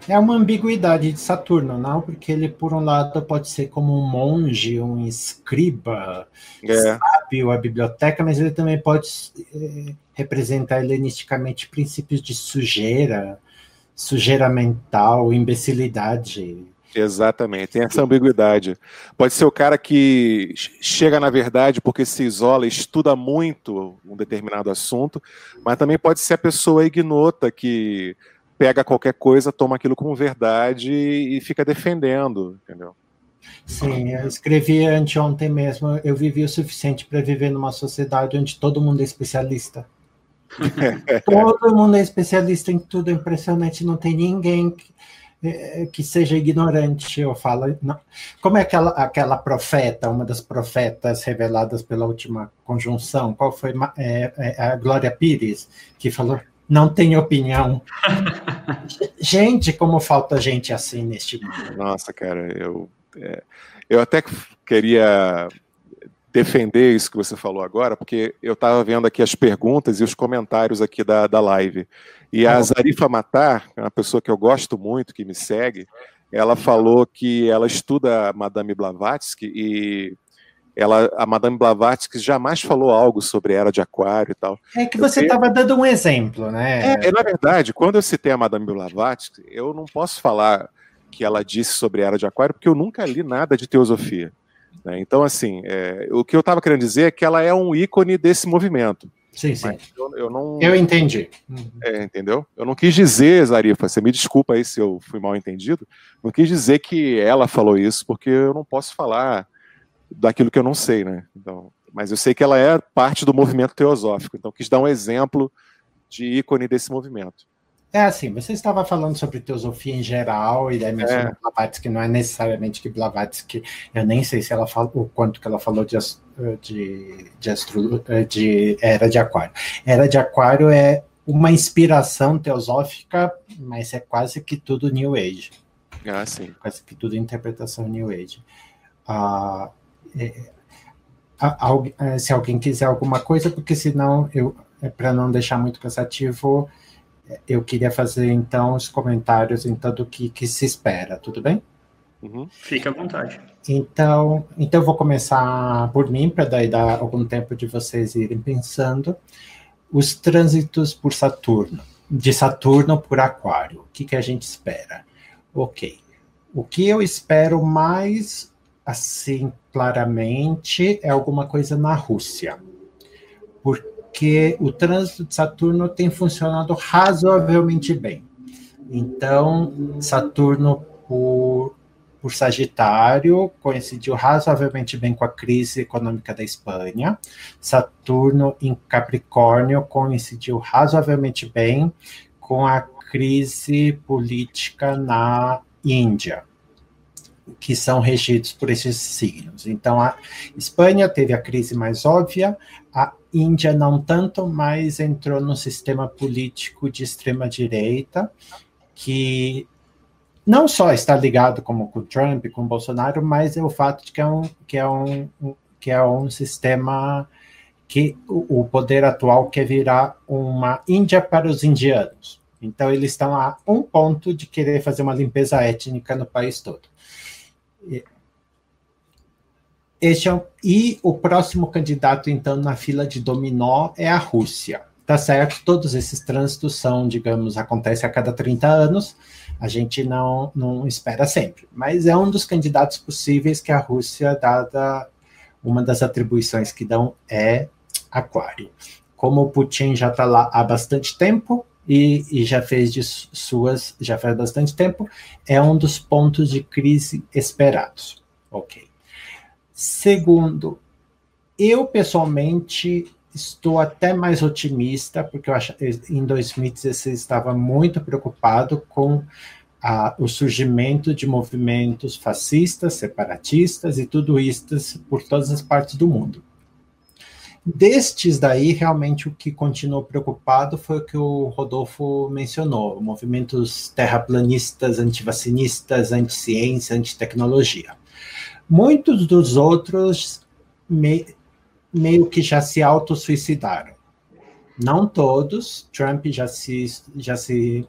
É uma ambiguidade de Saturno, não? Porque ele, por um lado, pode ser como um monge, um escriba, é. sábio, a biblioteca, mas ele também pode é, representar helenisticamente princípios de sujeira, sujeira mental, imbecilidade. Exatamente, tem essa ambiguidade. Pode ser o cara que chega na verdade porque se isola, estuda muito um determinado assunto, mas também pode ser a pessoa ignota que pega qualquer coisa, toma aquilo como verdade e fica defendendo, entendeu? Sim, eu escrevi anteontem mesmo, eu vivi o suficiente para viver numa sociedade onde todo mundo é especialista. Todo mundo é especialista em tudo, é impressionante, não tem ninguém que, é, que seja ignorante. Eu falo, não. como é aquela, aquela profeta, uma das profetas reveladas pela última conjunção? Qual foi é, a Glória Pires que falou? Não tem opinião. gente, como falta gente assim neste mundo. Nossa, cara, eu, eu até queria defender isso que você falou agora, porque eu estava vendo aqui as perguntas e os comentários aqui da, da live. E a Zarifa Matar, é uma pessoa que eu gosto muito, que me segue, ela falou que ela estuda a Madame Blavatsky e ela, a Madame Blavatsky jamais falou algo sobre era de aquário e tal. É que você estava dando um exemplo, né? É, é, na verdade, quando eu citei a Madame Blavatsky, eu não posso falar que ela disse sobre era de aquário, porque eu nunca li nada de teosofia. Né? Então, assim, é, o que eu estava querendo dizer é que ela é um ícone desse movimento. Sim, sim. Eu, eu, não. Eu entendi. É, entendeu? Eu não quis dizer, Zarifa, você me desculpa aí se eu fui mal entendido. Não quis dizer que ela falou isso, porque eu não posso falar daquilo que eu não sei, né? Então, mas eu sei que ela é parte do movimento teosófico. Então, quis dar um exemplo de ícone desse movimento. É assim, você estava falando sobre teosofia em geral, e daí mencionou é. Blavatsky, não é necessariamente que Blavatsky, eu nem sei se ela falou, o quanto que ela falou de, de, de, astro, de Era de Aquário. Era de Aquário é uma inspiração teosófica, mas é quase que tudo New Age. Ah, sim. Quase que tudo interpretação New Age. Ah, é, a, a, se alguém quiser alguma coisa, porque senão eu, é para não deixar muito cansativo, eu queria fazer então os comentários então do que, que se espera, tudo bem? Uhum. Fique à vontade. Então, então eu vou começar por mim para daí dar algum tempo de vocês irem pensando os trânsitos por Saturno, de Saturno por Aquário. O que, que a gente espera? Ok. O que eu espero mais assim claramente é alguma coisa na Rússia. Porque porque o trânsito de Saturno tem funcionado razoavelmente bem. Então, Saturno por, por Sagitário coincidiu razoavelmente bem com a crise econômica da Espanha. Saturno em Capricórnio coincidiu razoavelmente bem com a crise política na Índia, que são regidos por esses signos. Então, a Espanha teve a crise mais óbvia, a Índia não tanto, mas entrou no sistema político de extrema direita, que não só está ligado como com Trump, com Bolsonaro, mas é o fato de que é um, que é um, que é um sistema que o poder atual quer virar uma Índia para os indianos. Então, eles estão a um ponto de querer fazer uma limpeza étnica no país todo. Este é, e o próximo candidato, então, na fila de dominó é a Rússia. Tá certo? Todos esses trânsitos são, digamos, acontecem a cada 30 anos. A gente não, não espera sempre. Mas é um dos candidatos possíveis que a Rússia, dada uma das atribuições que dão, é Aquário. Como o Putin já está lá há bastante tempo e, e, já fez de suas, já faz bastante tempo, é um dos pontos de crise esperados. Ok. Segundo, eu pessoalmente estou até mais otimista, porque eu acho em 2016 estava muito preocupado com a, o surgimento de movimentos fascistas, separatistas e tudoístas por todas as partes do mundo. Destes daí, realmente o que continuou preocupado foi o que o Rodolfo mencionou: movimentos terraplanistas, antivacinistas, anti-ciência, anti-tecnologia. Muitos dos outros me, meio que já se autossuicidaram. Não todos, Trump já se, já se,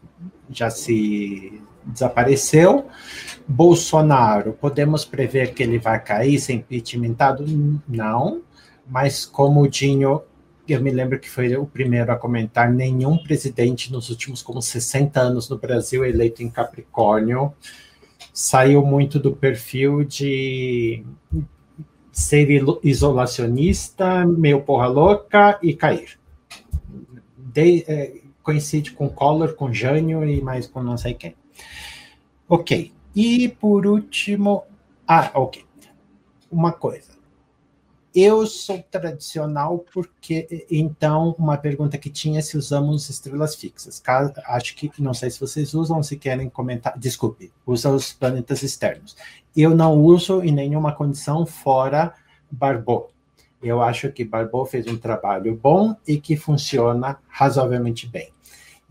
já se desapareceu. Bolsonaro, podemos prever que ele vai cair, ser impeachmentado? Não mas como o Dinho, eu me lembro que foi o primeiro a comentar, nenhum presidente nos últimos como 60 anos no Brasil eleito em Capricórnio saiu muito do perfil de ser isolacionista, meio porra louca e cair. De, é, coincide com Collor, com Jânio e mais com não sei quem. Ok. E por último, ah, ok. Uma coisa. Eu sou tradicional porque, então, uma pergunta que tinha é se usamos estrelas fixas. Acho que, não sei se vocês usam, se querem comentar. Desculpe, usa os planetas externos. Eu não uso em nenhuma condição fora Barbot. Eu acho que Barbot fez um trabalho bom e que funciona razoavelmente bem.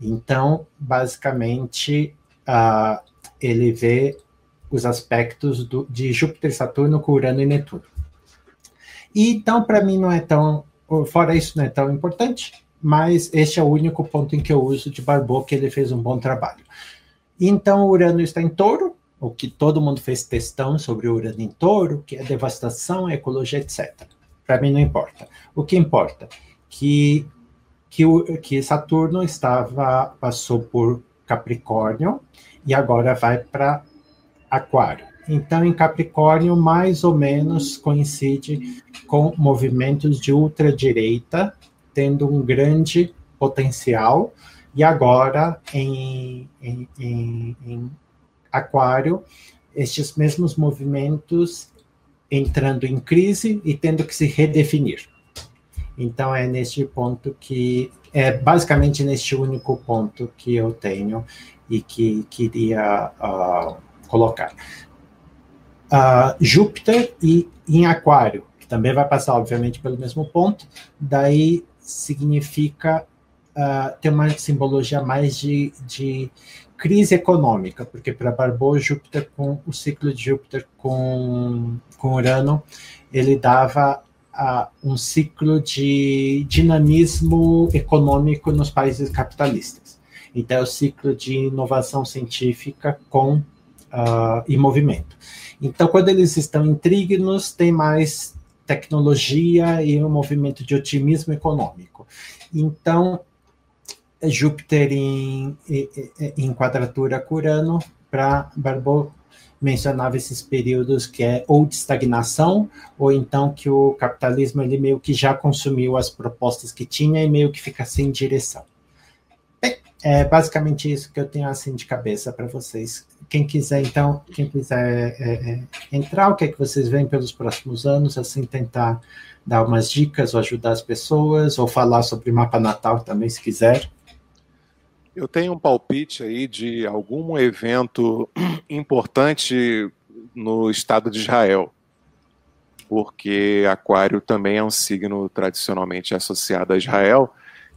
Então, basicamente, uh, ele vê os aspectos do, de Júpiter, Saturno Urano e Netuno. Então, para mim, não é tão. Fora isso, não é tão importante, mas este é o único ponto em que eu uso de Barbot, que ele fez um bom trabalho. Então, Urano está em touro, o que todo mundo fez testão sobre Urano em touro, que é devastação, ecologia, etc. Para mim, não importa. O que importa que que, que Saturno estava passou por Capricórnio e agora vai para Aquário. Então, em Capricórnio, mais ou menos coincide com movimentos de ultradireita, tendo um grande potencial, e agora em, em, em, em Aquário, estes mesmos movimentos entrando em crise e tendo que se redefinir. Então, é neste ponto que, é basicamente neste único ponto que eu tenho e que queria uh, colocar uh, Júpiter e em Aquário, que também vai passar, obviamente, pelo mesmo ponto, daí significa uh, ter uma simbologia mais de, de crise econômica, porque para Barbô, Júpiter, com o ciclo de Júpiter com, com Urano, ele dava uh, um ciclo de dinamismo econômico nos países capitalistas. Então, é o ciclo de inovação científica com uh, e movimento. Então, quando eles estão em trígonos, tem mais tecnologia e um movimento de otimismo econômico. Então, Júpiter em, em quadratura com Urano, para Barbot mencionava esses períodos que é ou de estagnação, ou então que o capitalismo ele meio que já consumiu as propostas que tinha e meio que fica sem direção. Bem, é basicamente isso que eu tenho assim de cabeça para vocês quem quiser, então, quem quiser é, é, entrar, o que é que vocês veem pelos próximos anos, assim, tentar dar umas dicas ou ajudar as pessoas, ou falar sobre mapa natal também, se quiser. Eu tenho um palpite aí de algum evento importante no Estado de Israel, porque Aquário também é um signo tradicionalmente associado a Israel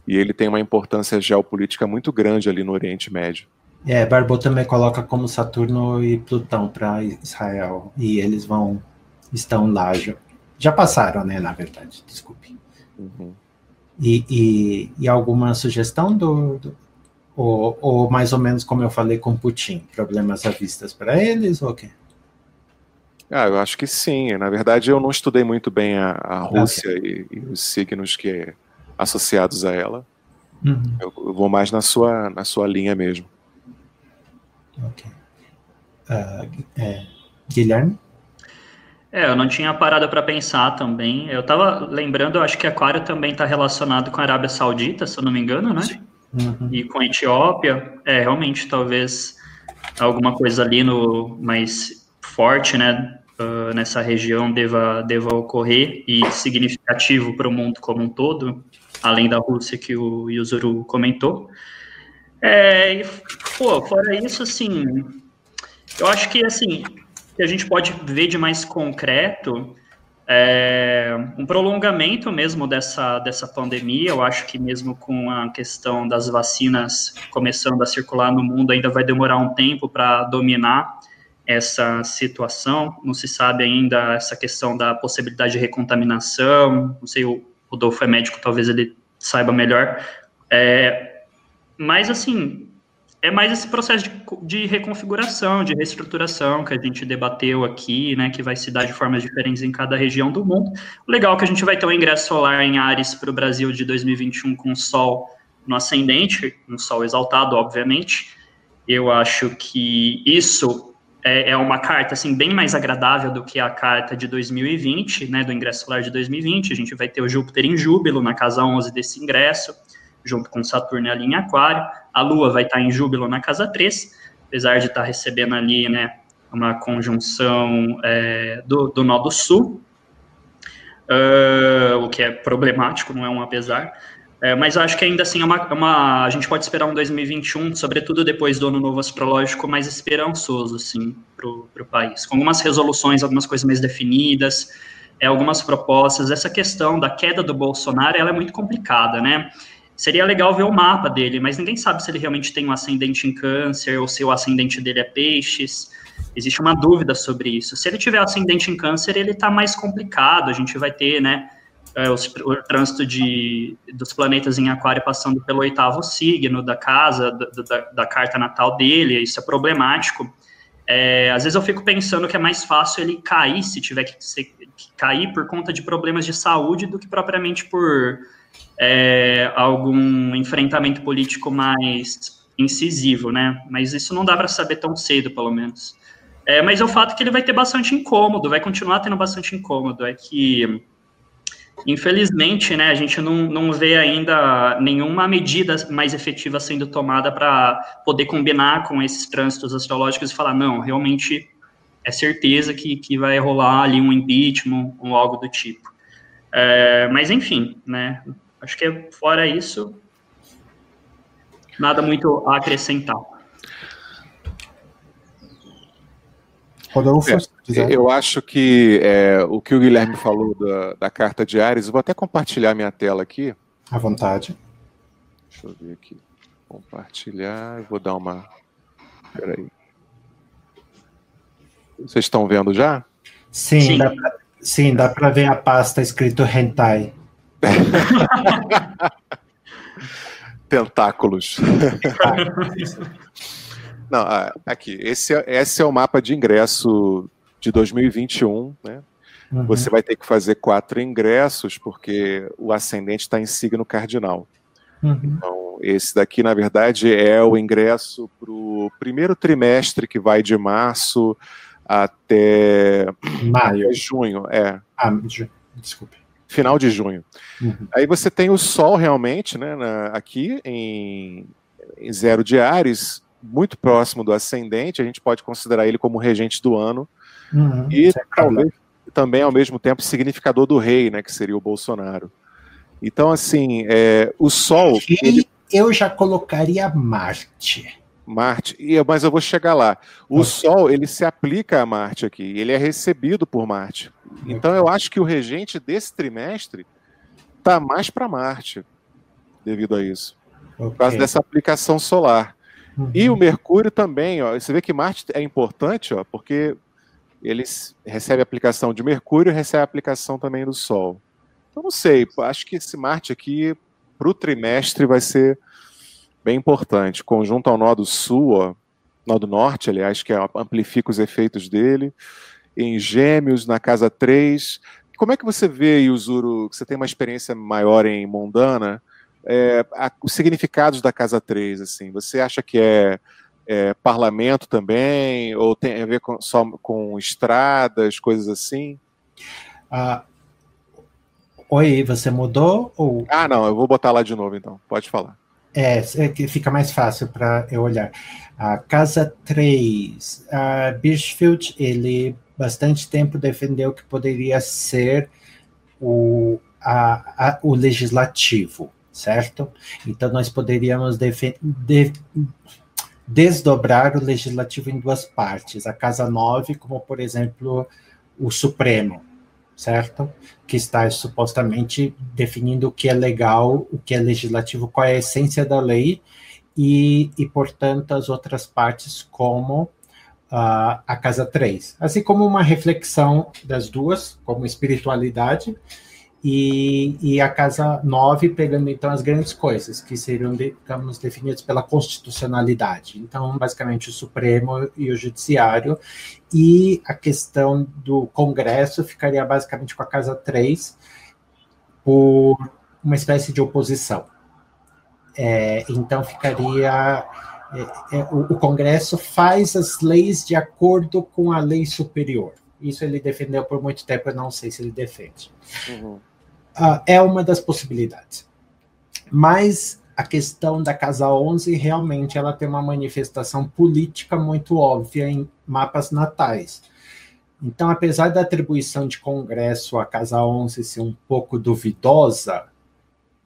e ele tem uma importância geopolítica muito grande ali no Oriente Médio. É, Barbo também coloca como Saturno e Plutão para Israel e eles vão estão lá já, já passaram, né? Na verdade, desculpe. Uhum. E, e, e, alguma sugestão do, do ou, ou, mais ou menos como eu falei com Putin, problemas à vista para eles ou o quê? Ah, eu acho que sim. Na verdade, eu não estudei muito bem a, a Rússia okay. e, e, os signos que associados a ela. Uhum. Eu, eu, vou mais na sua, na sua linha mesmo. Ok. Uh, é, Guilherme? É, eu não tinha parado para pensar também. Eu estava lembrando, eu acho que Aquário também está relacionado com a Arábia Saudita, se eu não me engano, né? Uhum. E com a Etiópia. É, realmente, talvez alguma coisa ali no mais forte, né? Uh, nessa região deva, deva ocorrer e significativo para o mundo como um todo, além da Rússia que o Yuzuru comentou. É, e, pô, fora isso, assim, eu acho que, assim, que a gente pode ver de mais concreto é, um prolongamento mesmo dessa, dessa pandemia. Eu acho que mesmo com a questão das vacinas começando a circular no mundo, ainda vai demorar um tempo para dominar essa situação. Não se sabe ainda essa questão da possibilidade de recontaminação. Não sei, o Rodolfo é médico, talvez ele saiba melhor. É, mas, assim, é mais esse processo de, de, reconfiguração, de reestruturação que a gente debateu aqui, né, que vai se dar de formas diferentes em cada região do mundo. O legal é que a gente vai ter um ingresso solar em Ares para o Brasil de 2021 com Sol no ascendente, um Sol exaltado, obviamente. Eu acho que isso é, é uma carta assim bem mais agradável do que a carta de 2020, né, do ingresso solar de 2020. A gente vai ter o Júpiter em Júbilo na casa 11 desse ingresso junto com Saturno ali em Aquário. A Lua vai estar em Júbilo na casa 3, apesar de estar recebendo ali, né, uma conjunção é, do, do nó do sul, uh, o que é problemático, não é um apesar. É, mas acho que ainda assim é uma, é uma, a gente pode esperar um 2021, sobretudo depois do ano novo astrológico, mais esperançoso, assim, para o país. Com algumas resoluções, algumas coisas mais definidas, é, algumas propostas. Essa questão da queda do Bolsonaro, ela é muito complicada, né? Seria legal ver o mapa dele, mas ninguém sabe se ele realmente tem um ascendente em câncer ou se o ascendente dele é peixes. Existe uma dúvida sobre isso. Se ele tiver ascendente em câncer, ele está mais complicado. A gente vai ter, né, é, os, o trânsito de, dos planetas em aquário passando pelo oitavo signo da casa, da, da, da carta natal dele. Isso é problemático. É, às vezes eu fico pensando que é mais fácil ele cair, se tiver que, que cair por conta de problemas de saúde, do que propriamente por é, algum enfrentamento político mais incisivo, né? Mas isso não dá para saber tão cedo, pelo menos. É, mas é o fato que ele vai ter bastante incômodo, vai continuar tendo bastante incômodo. É que, infelizmente, né, a gente não, não vê ainda nenhuma medida mais efetiva sendo tomada para poder combinar com esses trânsitos astrológicos e falar, não, realmente é certeza que, que vai rolar ali um impeachment ou algo do tipo. É, mas, enfim, né, Acho que fora isso, nada muito a acrescentar. Rodolfo, é, eu acho que é, o que o Guilherme falou da, da carta de Ares, vou até compartilhar minha tela aqui. À vontade. Deixa eu ver aqui. Compartilhar, vou dar uma. Peraí. Vocês estão vendo já? Sim, sim. dá pra, sim, dá para ver a pasta escrito Hentai. Tentáculos. Não, ah, aqui, esse, é, esse é o mapa de ingresso de 2021, né? Uhum. Você vai ter que fazer quatro ingressos, porque o ascendente está em signo cardinal. Uhum. Então, esse daqui, na verdade, é o ingresso para o primeiro trimestre, que vai de março até maio. junho. É. Ah, desculpe final de junho. Uhum. Aí você tem o Sol realmente, né, na, aqui em, em, zero de Ares, muito próximo do ascendente, a gente pode considerar ele como regente do ano, uhum. e talvez, também ao mesmo tempo significador do rei, né, que seria o Bolsonaro. Então, assim, é, o Sol. Ele... eu já colocaria Marte. Marte, mas eu vou chegar lá. O okay. Sol, ele se aplica a Marte aqui, ele é recebido por Marte. Então eu acho que o regente desse trimestre está mais para Marte, devido a isso. Por causa dessa aplicação solar. Uhum. E o Mercúrio também, ó, você vê que Marte é importante, ó, porque ele recebe a aplicação de Mercúrio e recebe a aplicação também do Sol. Então não sei, acho que esse Marte aqui, para o trimestre, vai ser bem importante. Conjunto ao nó do sul, ó, nó do norte, aliás, que amplifica os efeitos dele. Em Gêmeos, na casa 3. Como é que você vê, Yuzuru, que você tem uma experiência maior em Mondana, é, a, os significados da casa 3? Assim, você acha que é, é parlamento também? Ou tem a ver com, só com estradas, coisas assim? Ah, oi, você mudou? Ou... Ah, não, eu vou botar lá de novo então. Pode falar. É, é fica mais fácil para eu olhar. A casa 3, a Birchfield, ele bastante tempo defendeu que poderia ser o, a, a, o legislativo, certo? Então, nós poderíamos de, desdobrar o legislativo em duas partes. A casa 9, como, por exemplo, o Supremo, certo? Que está supostamente definindo o que é legal, o que é legislativo, qual é a essência da lei, e, e portanto, as outras partes, como uh, a Casa 3. Assim como uma reflexão das duas, como espiritualidade, e, e a Casa 9 pegando então as grandes coisas, que seriam, digamos, definidas pela constitucionalidade. Então, basicamente, o Supremo e o Judiciário, e a questão do Congresso ficaria basicamente com a Casa 3 por uma espécie de oposição. É, então, ficaria. É, é, o, o Congresso faz as leis de acordo com a lei superior. Isso ele defendeu por muito tempo, eu não sei se ele defende. Uhum uh, é uma das possibilidades. Mas a questão da Casa 11 realmente ela tem uma manifestação política muito óbvia em mapas natais. Então, apesar da atribuição de Congresso à Casa 11 ser um pouco duvidosa,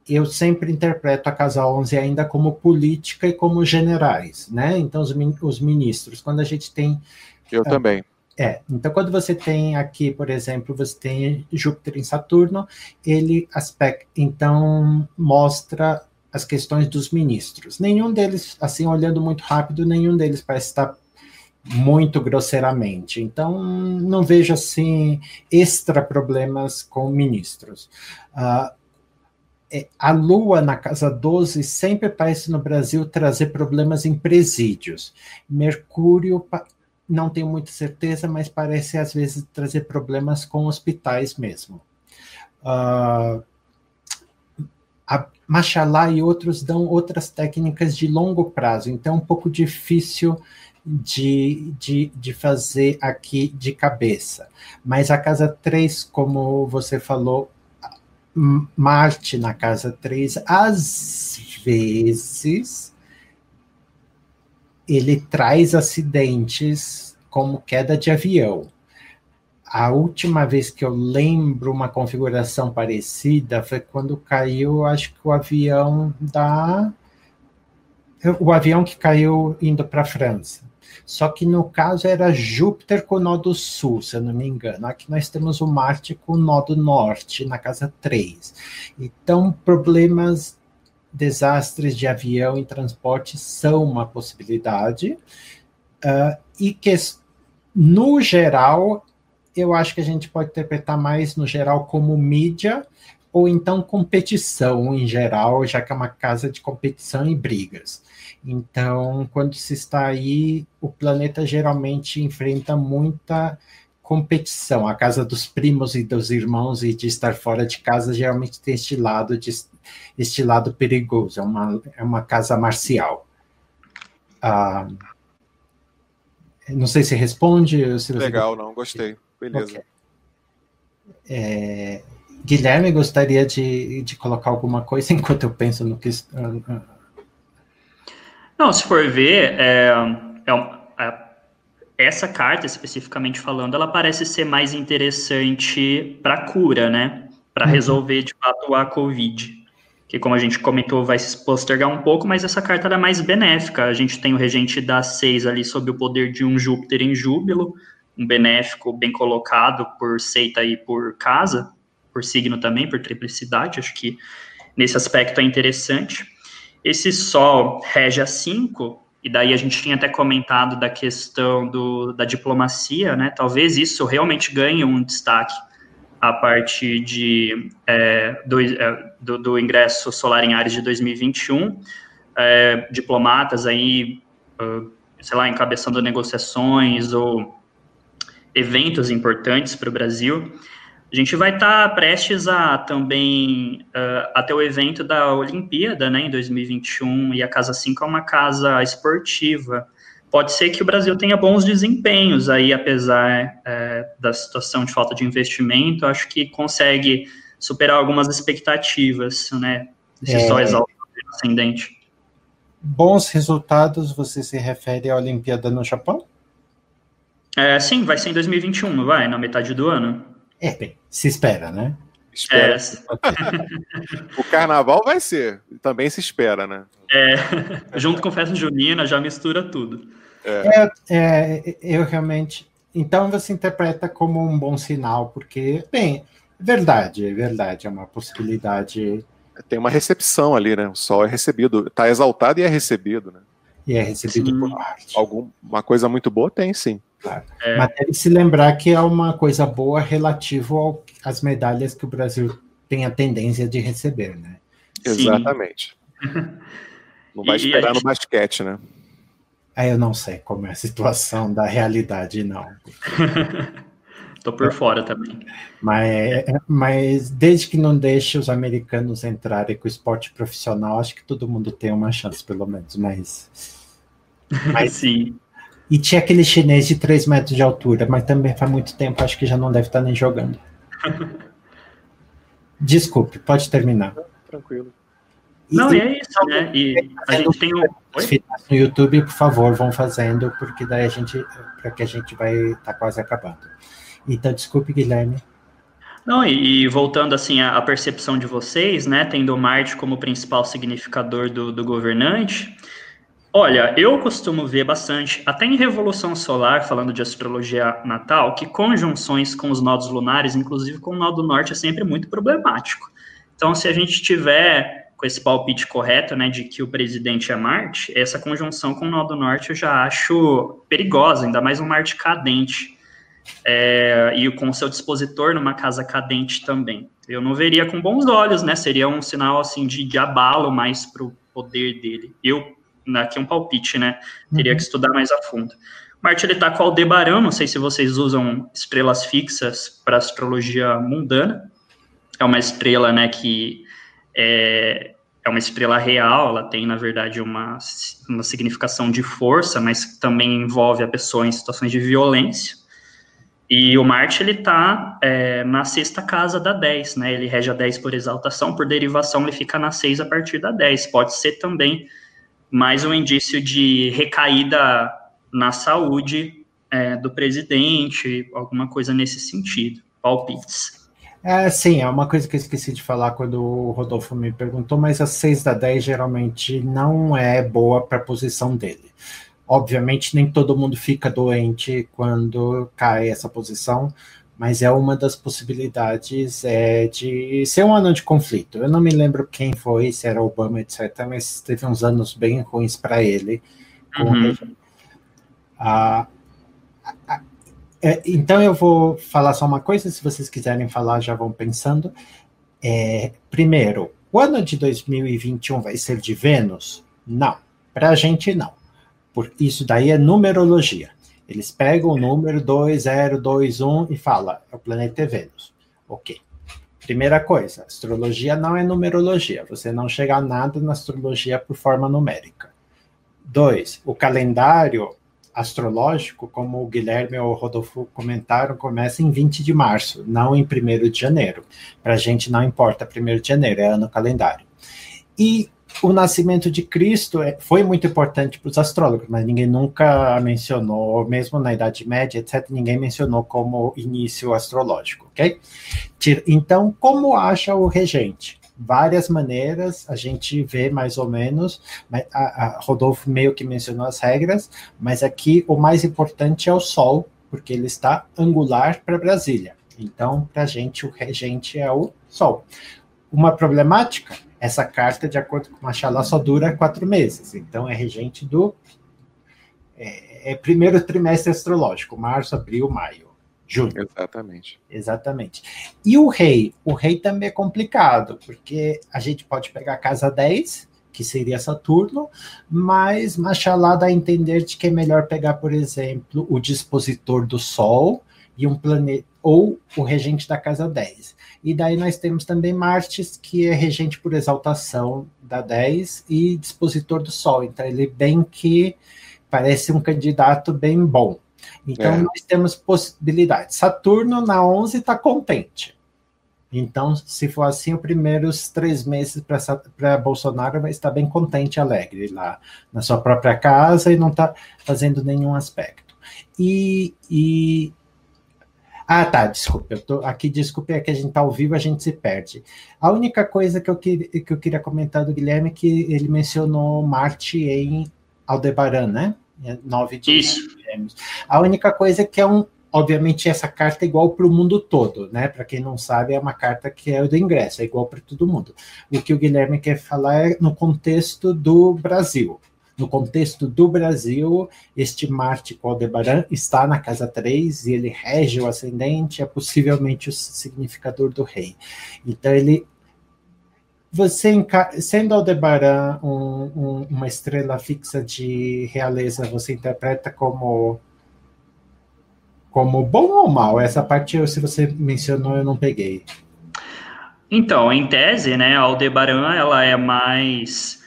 eu sempre interpreto a Casa 11 ainda como política e como generais, né? Então, os, os ministros, quando a gente tem... Eu uh, também. É, então quando você tem aqui, por exemplo, você tem Júpiter em Saturno, ele aspecta, então mostra as questões dos ministros. Nenhum deles, assim, olhando muito rápido, nenhum deles parece estar muito grosseiramente. Então, não vejo, assim, extra problemas com ministros. Uh, a Lua na casa 12 sempre parece no Brasil trazer problemas em presídios. Mercúrio não tenho muita certeza, mas parece às vezes trazer problemas com hospitais mesmo. Uh, a Machalá e outros dão outras técnicas de longo prazo, então é um pouco difícil de, de, de fazer aqui de cabeça. Mas a casa 3, como você falou, Marte na casa 3, às vezes ele traz acidentes como queda de avião. A última vez que eu lembro uma configuração parecida foi quando caiu, acho que o avião da. O avião que caiu indo para a França. Só que no caso era Júpiter com o nó do sul, se eu não me engano. Aqui nós temos o Marte com o nó do norte, na casa 3. Então, problemas desastres de avião e transporte são uma possibilidade, uh, e que, no geral, eu acho que a gente pode interpretar mais, no geral, como mídia, ou então competição em geral, já que é uma casa de competição e brigas. Então, quando se está aí, o planeta geralmente enfrenta muita competição. A casa dos primos e dos irmãos e de estar fora de casa geralmente tem este lado de este lado perigoso, é uma, é uma casa marcial. Ah, não sei se responde. Se Legal, não, gostei. Beleza. Okay. É, Guilherme, gostaria de, de colocar alguma coisa enquanto eu penso no que. Não, se for ver, é, é, essa carta, especificamente falando, ela parece ser mais interessante para cura, né? Para uhum. resolver de fato a Covid. que como a gente comentou, vai se postergar um pouco, mas essa carta é mais benéfica. A gente tem o regente da 6 ali sob o poder de um Júpiter em júbilo, um benéfico bem colocado por seita e por casa, por signo também, por triplicidade, acho que nesse aspecto é interessante. Esse Sol rege a 5, e daí a gente tinha até comentado da questão do, da diplomacia, né? Talvez isso realmente ganhe um destaque a partir de, é, do, é, do, do, ingresso solar em Ares de 2021. É, diplomatas aí, uh, sei lá, encabeçando negociações ou eventos importantes para o Brasil. A gente vai estar tá prestes a também uh, até o evento da Olimpíada, né, em 2021, e a Casa 5 é uma casa esportiva. Pode ser que o Brasil tenha bons desempenhos aí, apesar uh, da situação de falta de investimento, acho que consegue superar algumas expectativas, né, esse é... sol exaltado ascendente. Bons resultados, você se refere à Olimpíada no Japão? É, sim, vai ser em 2021, não vai? Na metade do ano. É, bem, se espera, né? Espera. É. o carnaval vai ser, também se espera, né? É, junto com festa junina, já mistura tudo. É. É, é, eu realmente. Então você interpreta como um bom sinal, porque, bem, é verdade, é verdade, é uma possibilidade. Tem uma recepção ali, né? O sol é recebido, está exaltado e é recebido, né? E é recebido sim. por arte. Alguma coisa muito boa tem, sim. Claro. É. Mas deve se lembrar que é uma coisa boa relativo às medalhas que o Brasil tem a tendência de receber, né? Exatamente. Não vai esperar gente... no basquete, né? Aí eu não sei como é a situação da realidade, não. Tô por fora também. Mas, mas desde que não deixe os americanos entrarem com o esporte profissional, acho que todo mundo tem uma chance, pelo menos. Mas. mas Sim. E tinha aquele chinês de 3 metros de altura, mas também faz muito tempo, acho que já não deve estar nem jogando. Desculpe, pode terminar. Tranquilo. Não, e é isso, né? E a gente tem o. No YouTube, por favor, vão fazendo, porque daí a gente. Para que a gente vai estar tá quase acabando. Então, desculpe, Guilherme. Não, e, e voltando assim à, percepção de vocês, né, tendo Marte como principal significador do, do governante, Olha, eu costumo ver bastante, até em Revolução Solar, falando de astrologia natal, que conjunções com os nodos lunares, inclusive com o nó do norte, é sempre muito problemático. Então, se a gente tiver com esse palpite correto, né, de que o presidente é Marte, essa conjunção com o nó do norte eu já acho perigosa, ainda mais um Marte cadente. É, e com o seu dispositor numa casa cadente também. Eu não veria com bons olhos, né? Seria um sinal assim de, de abalo mais para o poder dele. Eu aqui é um palpite, né? Teria uhum. que estudar mais a fundo. Marte ele está com Aldebarão, não sei se vocês usam estrelas fixas para astrologia mundana. É uma estrela, né, que é, é uma estrela real, ela tem, na verdade, uma, uma significação de força, mas também envolve a pessoa em situações de violência. E o Marte, ele está é, na sexta casa da 10, né? Ele rege a 10 por exaltação, por derivação ele fica na 6 a partir da 10. Pode ser também mais um indício de recaída na saúde é, do presidente, alguma coisa nesse sentido. Palpites. É, sim, é uma coisa que eu esqueci de falar quando o Rodolfo me perguntou, mas a 6 da 10 geralmente não é boa para a posição dele. Obviamente, nem todo mundo fica doente quando cai essa posição, mas é uma das possibilidades é, de ser um ano de conflito. Eu não me lembro quem foi, se era Obama, etc., mas teve uns anos bem ruins para ele. Uhum. Ah, é, então eu vou falar só uma coisa, se vocês quiserem falar, já vão pensando. É, primeiro, o ano de 2021 vai ser de Vênus? Não, para a gente não. Por isso daí é numerologia. Eles pegam o número 2021 e fala, é o planeta é Vênus. Ok. Primeira coisa, astrologia não é numerologia. Você não chega a nada na astrologia por forma numérica. Dois, o calendário astrológico, como o Guilherme ou o Rodolfo comentaram, começa em 20 de março, não em 1 de janeiro. Para a gente não importa 1 de janeiro, é ano calendário. E o nascimento de Cristo é, foi muito importante para os astrólogos, mas ninguém nunca mencionou, mesmo na Idade Média, etc., ninguém mencionou como início astrológico, ok? Então, como acha o regente? várias maneiras, a gente vê mais ou menos, a, a Rodolfo meio que mencionou as regras, mas aqui o mais importante é o Sol, porque ele está angular para Brasília. Então, para a gente, o regente é o Sol. Uma problemática, essa carta, de acordo com Machalá, só dura quatro meses. Então, é regente do é, é primeiro trimestre astrológico, março, abril, maio. Junho. Exatamente. Exatamente. E o rei? O rei também é complicado, porque a gente pode pegar a casa 10, que seria Saturno, mas Machalá dá a entender de que é melhor pegar, por exemplo, o dispositor do Sol e um planeta, ou o regente da casa 10. E daí nós temos também Marte, que é regente por exaltação da 10 e dispositor do Sol. Então ele bem que parece um candidato bem bom. Então, é. nós temos possibilidades. Saturno na 11 está contente. Então, se for assim, os primeiros três meses para Bolsonaro vai estar bem contente, alegre lá na sua própria casa e não está fazendo nenhum aspecto. E, e, ah, tá, desculpa, eu tô aqui, desculpe, é que a gente está ao vivo, a gente se perde. A única coisa que eu, que, que eu queria comentar do Guilherme é que ele mencionou Marte em Aldebaran, né? Nove dias. Isso. A única coisa é que é um, obviamente essa carta é igual para o mundo todo, né? Para quem não sabe, é uma carta que é do ingresso, é igual para todo mundo. O que o Guilherme quer falar é no contexto do Brasil. No contexto do Brasil, este Marte com Aldebaran está na casa 3 e ele rege o ascendente, é possivelmente o significador do rei. Então, ele você, sendo Aldebaran um, um, uma estrela fixa de realeza, você interpreta como como bom ou mal? Essa parte, se você mencionou, eu não peguei. Então, em tese, né, a Aldebaran ela é mais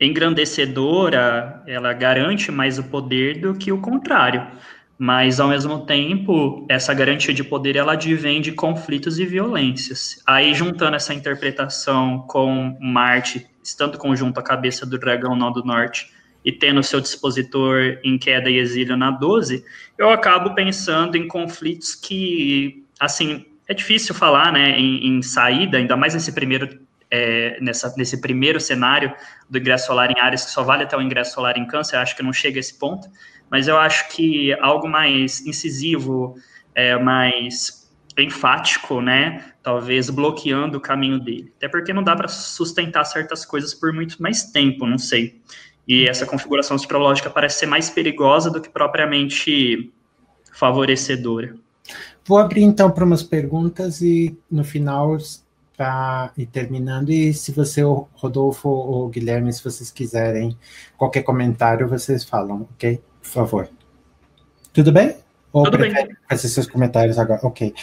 engrandecedora, ela garante mais o poder do que o contrário mas ao mesmo tempo essa garantia de poder ela advém de conflitos e violências. Aí juntando essa interpretação com Marte estando conjunto à cabeça do dragão nó do norte e tendo seu dispositor em queda e exílio na 12, eu acabo pensando em conflitos que, assim, é difícil falar, né, em, em saída, ainda mais nesse primeiro é, nessa, nesse primeiro cenário do ingresso solar em Ares, que só vale até o ingresso solar em Câncer, acho que não chega a esse ponto, mas eu acho que algo mais incisivo, é, mais enfático, né? Talvez bloqueando o caminho dele. Até porque não dá para sustentar certas coisas por muito mais tempo, não sei. E essa configuração astrológica parece ser mais perigosa do que propriamente favorecedora. Vou abrir então para umas perguntas e no final para ir terminando. E se você, Rodolfo ou Guilherme, se vocês quiserem qualquer comentário, vocês falam, ok? por favor. Tudo bem? Ou Tudo bem. fazer seus comentários agora? Ok.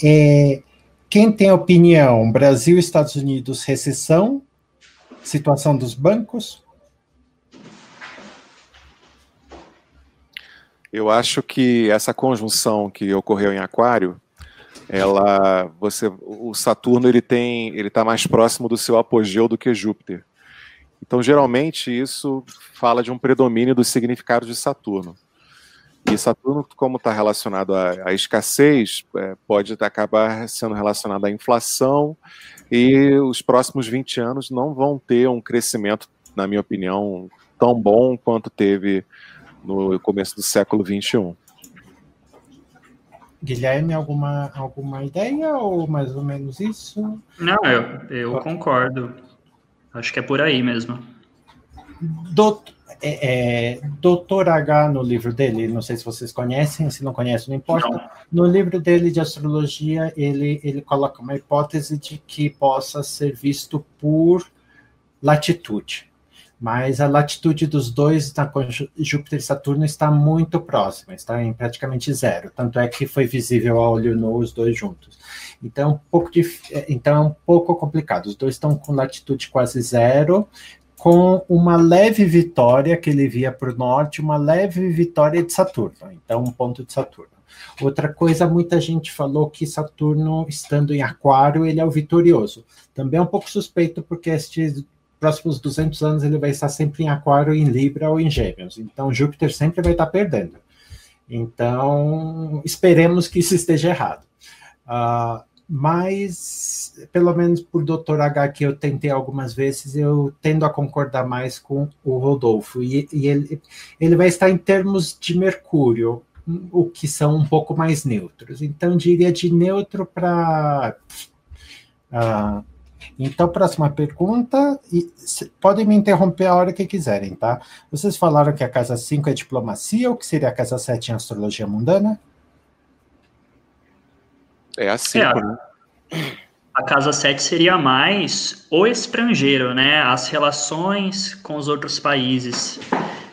É, quem tem opinião? Brasil, Estados Unidos, recessão, situação dos bancos? Eu acho que essa conjunção que ocorreu em Aquário, ela, você, o Saturno ele tem, ele está mais próximo do seu apogeu do que Júpiter. Então, geralmente, isso fala de um predomínio dos significados de Saturno. E Saturno, como está relacionado à, à escassez, é, pode acabar sendo relacionado à inflação, e os próximos 20 anos não vão ter um crescimento, na minha opinião, tão bom quanto teve no começo do século 21. Guilherme, alguma, alguma ideia ou mais ou menos isso? Não, eu, eu concordo. Acho que é por aí mesmo. Doutor, é, é, Doutor H, no livro dele, não sei se vocês conhecem, se não conhecem, não importa. Não. No livro dele de astrologia, ele, ele coloca uma hipótese de que possa ser visto por latitude. Mas a latitude dos dois, tá, Júpiter e Saturno, está muito próxima, está em praticamente zero. Tanto é que foi visível a olho nu os dois juntos. Então, um pouco, é, então é um pouco complicado. Os dois estão com latitude quase zero, com uma leve vitória que ele via para o norte, uma leve vitória de Saturno. Então, um ponto de Saturno. Outra coisa, muita gente falou que Saturno, estando em Aquário, ele é o vitorioso. Também é um pouco suspeito, porque estes próximos 200 anos ele vai estar sempre em Aquário, em Libra ou em Gêmeos. Então, Júpiter sempre vai estar perdendo. Então, esperemos que isso esteja errado. Uh, mas pelo menos por Dr. H que eu tentei algumas vezes, eu tendo a concordar mais com o Rodolfo. E, e ele, ele vai estar em termos de Mercúrio, o que são um pouco mais neutros. Então, diria de neutro para. Uh, então, próxima pergunta. E, podem me interromper a hora que quiserem, tá? Vocês falaram que a casa 5 é diplomacia, ou que seria a casa 7 em astrologia mundana? É assim, é, né? A casa 7 seria mais o estrangeiro, né? As relações com os outros países.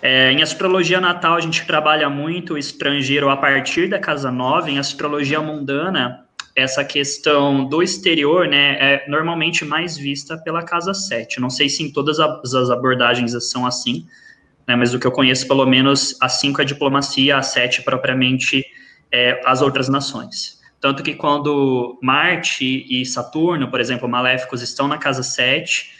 É, em astrologia natal, a gente trabalha muito o estrangeiro a partir da casa 9. Em astrologia mundana, essa questão do exterior, né, é normalmente mais vista pela casa 7. Não sei se em todas as abordagens são assim, né, mas o que eu conheço, pelo menos, a 5 é diplomacia, a 7 propriamente é as outras nações. Tanto que quando Marte e Saturno, por exemplo, maléficos, estão na casa 7,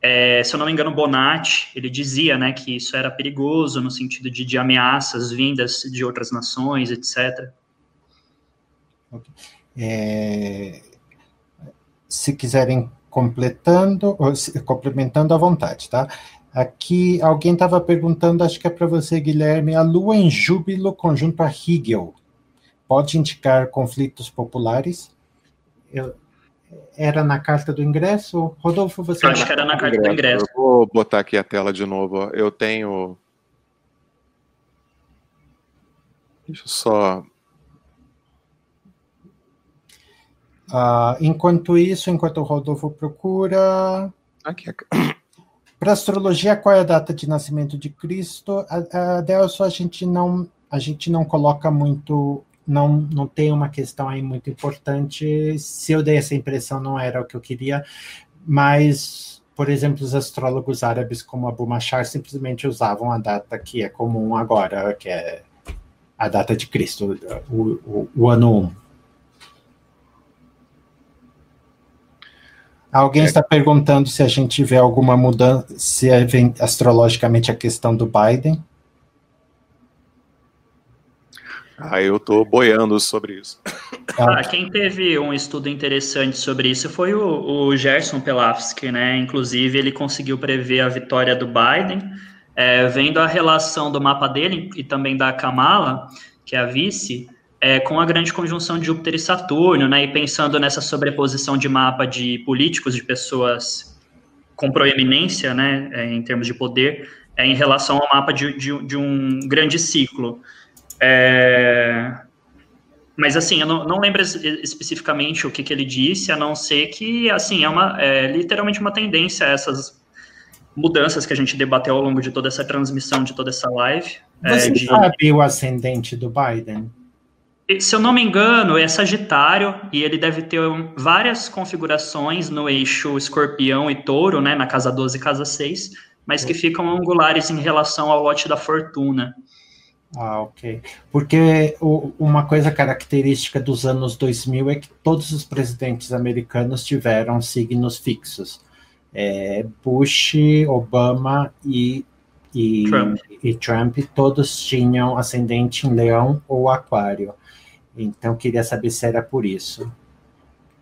é, se eu não me engano, Bonatti, ele dizia né, que isso era perigoso no sentido de, de ameaças vindas de outras nações, etc. É, se quiserem completando, complementando à vontade, tá? Aqui alguém estava perguntando, acho que é para você, Guilherme, a Lua em Júbilo conjunto a Hegel pode indicar conflitos populares? Eu, era na carta do ingresso? Rodolfo, você... Eu acho que era na carta do ingresso. Eu vou botar aqui a tela de novo. Eu tenho... Deixa eu só... Uh, enquanto isso, enquanto o Rodolfo procura... Aqui, Para astrologia, qual é a data de nascimento de Cristo? A, a Delso, a gente não a gente não coloca muito não, não tem uma questão aí muito importante. Se eu dei essa impressão, não era o que eu queria, mas, por exemplo, os astrólogos árabes como Abu Machar simplesmente usavam a data que é comum agora, que é a data de Cristo, o, o, o ano 1. Alguém é. está perguntando se a gente vê alguma mudança, se é astrologicamente a questão do Biden. Aí eu tô boiando sobre isso. Ah, quem teve um estudo interessante sobre isso foi o, o Gerson Pelafsky, né? Inclusive, ele conseguiu prever a vitória do Biden, é, vendo a relação do mapa dele e também da Kamala, que é a vice, é, com a grande conjunção de Júpiter e Saturno, né? E pensando nessa sobreposição de mapa de políticos, de pessoas com proeminência, né? É, em termos de poder, é, em relação ao mapa de, de, de um grande ciclo. É... Mas assim, eu não, não lembro especificamente o que, que, ele disse, a não ser que assim é uma é literalmente uma tendência essas mudanças que a gente debateu ao longo de toda essa transmissão, de toda essa live. É, Você é, de... sabe o ascendente do Biden? Se eu não me engano, é Sagitário e ele deve ter várias configurações no eixo Escorpião e Touro, né, na casa 12 e casa 6, mas que ficam angulares em relação ao lote da fortuna. Ah, ok. Porque o, uma coisa característica dos anos 2000 é que todos os presidentes americanos tiveram signos fixos. É, Bush, Obama e, e, Trump. e Trump, todos tinham ascendente em leão ou aquário. Então, queria saber se era por isso.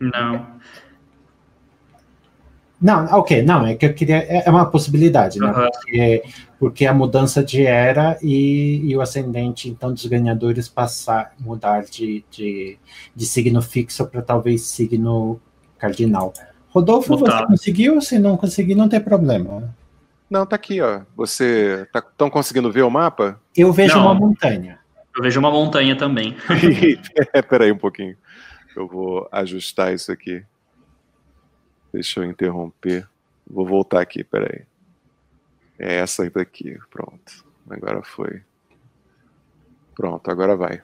Não. Não, ok, não, é que eu queria. É, é uma possibilidade, né? Uhum. Porque, porque, a mudança de era e, e, o ascendente, então, dos ganhadores passar, mudar de, de, de signo fixo para talvez signo cardinal. Rodolfo, você conseguiu? Se não conseguir, não tem problema. Não, tá aqui, ó. Você tá tão conseguindo ver o mapa? Eu vejo não. uma montanha. Eu vejo uma montanha também. é, peraí um pouquinho. Eu vou ajustar isso aqui. Deixa eu interromper. Vou voltar aqui, peraí. É essa daqui, pronto. Agora foi. Pronto, agora vai.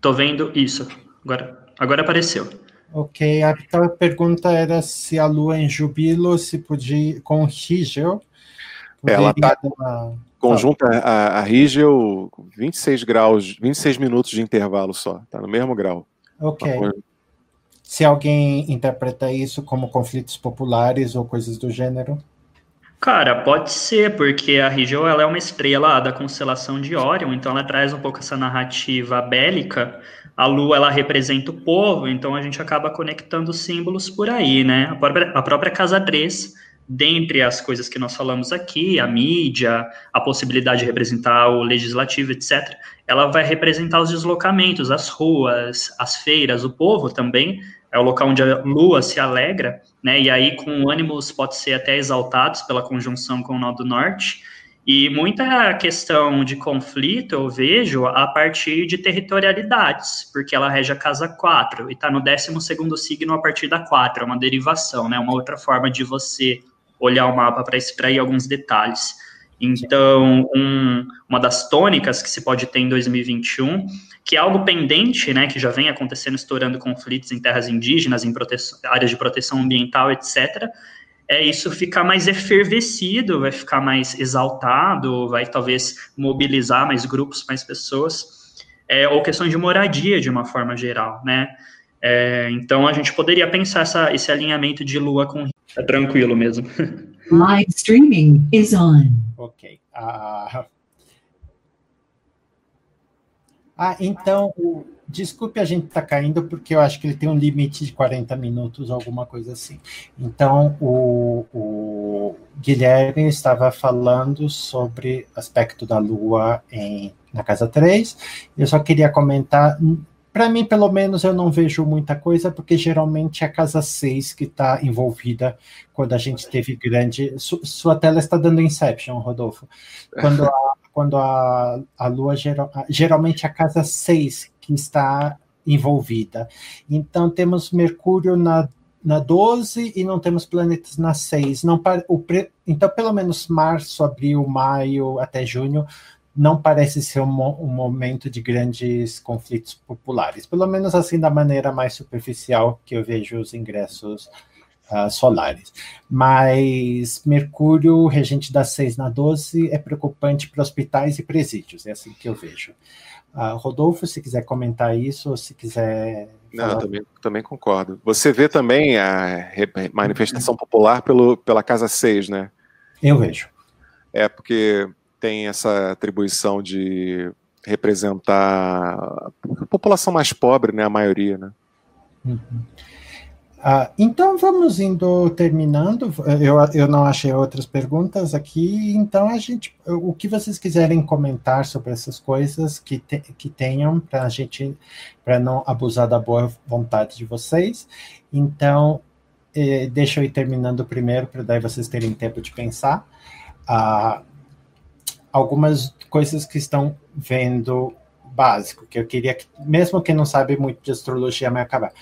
Tô vendo isso. Agora, agora apareceu. Ok, a, a pergunta era se a Lua em Jubilo se podia, com Rigel. Ela está conjunta a, a Rigel 26 graus, 26 minutos de intervalo só, tá no mesmo grau. Ok se alguém interpreta isso como conflitos populares ou coisas do gênero? Cara, pode ser, porque a Rigel ela é uma estrela da constelação de Orion, então ela traz um pouco essa narrativa bélica, a lua ela representa o povo, então a gente acaba conectando símbolos por aí, né? A própria, a própria casa 3, dentre as coisas que nós falamos aqui, a mídia, a possibilidade de representar o legislativo, etc., ela vai representar os deslocamentos, as ruas, as feiras, o povo também, é o local onde a lua se alegra, né? E aí, com ânimos pode ser até exaltados pela conjunção com o nó do norte. E muita questão de conflito eu vejo a partir de territorialidades, porque ela rege a casa 4 e está no 12 signo a partir da 4, é uma derivação, né? Uma outra forma de você olhar o mapa para extrair alguns detalhes. Então, um, uma das tônicas que se pode ter em 2021, que é algo pendente, né, que já vem acontecendo, estourando conflitos em terras indígenas, em áreas de proteção ambiental, etc., é isso ficar mais efervescido, vai ficar mais exaltado, vai talvez mobilizar mais grupos, mais pessoas, é, ou questão de moradia de uma forma geral, né? É, então a gente poderia pensar essa, esse alinhamento de lua com é tranquilo mesmo. Live streaming is on. Ok. Uh... Ah, então Desculpe a gente estar tá caindo, porque eu acho que ele tem um limite de 40 minutos, alguma coisa assim. Então, o, o Guilherme estava falando sobre aspecto da Lua em, na casa 3. Eu só queria comentar. Para mim, pelo menos, eu não vejo muita coisa, porque geralmente é a casa 6 que está envolvida quando a gente teve grande. Su, sua tela está dando Inception, Rodolfo. Quando a, quando a, a Lua, geral, geralmente é a casa 6 que está envolvida. Então, temos Mercúrio na, na 12 e não temos planetas na 6. Não, o, então, pelo menos março, abril, maio até junho não parece ser um, um, momento de grandes conflitos populares, pelo menos assim da maneira mais superficial que eu vejo os ingressos uh, solares. Mas Mercúrio, regente da 6 na 12, é preocupante para hospitais e presídios, é assim que eu vejo. Uh, Rodolfo, se quiser comentar isso, ou se quiser. Não, também, também concordo. Você vê também a manifestação popular pelo, pela Casa 6, né? Eu vejo. É, porque tem essa atribuição de representar a população mais pobre, né? A maioria, né? Uhum. Ah, então vamos indo terminando. Eu, eu não achei outras perguntas aqui, então a gente, o que vocês quiserem comentar sobre essas coisas que, te, que tenham para a gente, para não abusar da boa vontade de vocês. Então, eh, deixa eu ir terminando primeiro para daí vocês terem tempo de pensar. Ah, algumas coisas que estão vendo básico que eu queria que, mesmo quem não sabe muito de astrologia, vai acabar.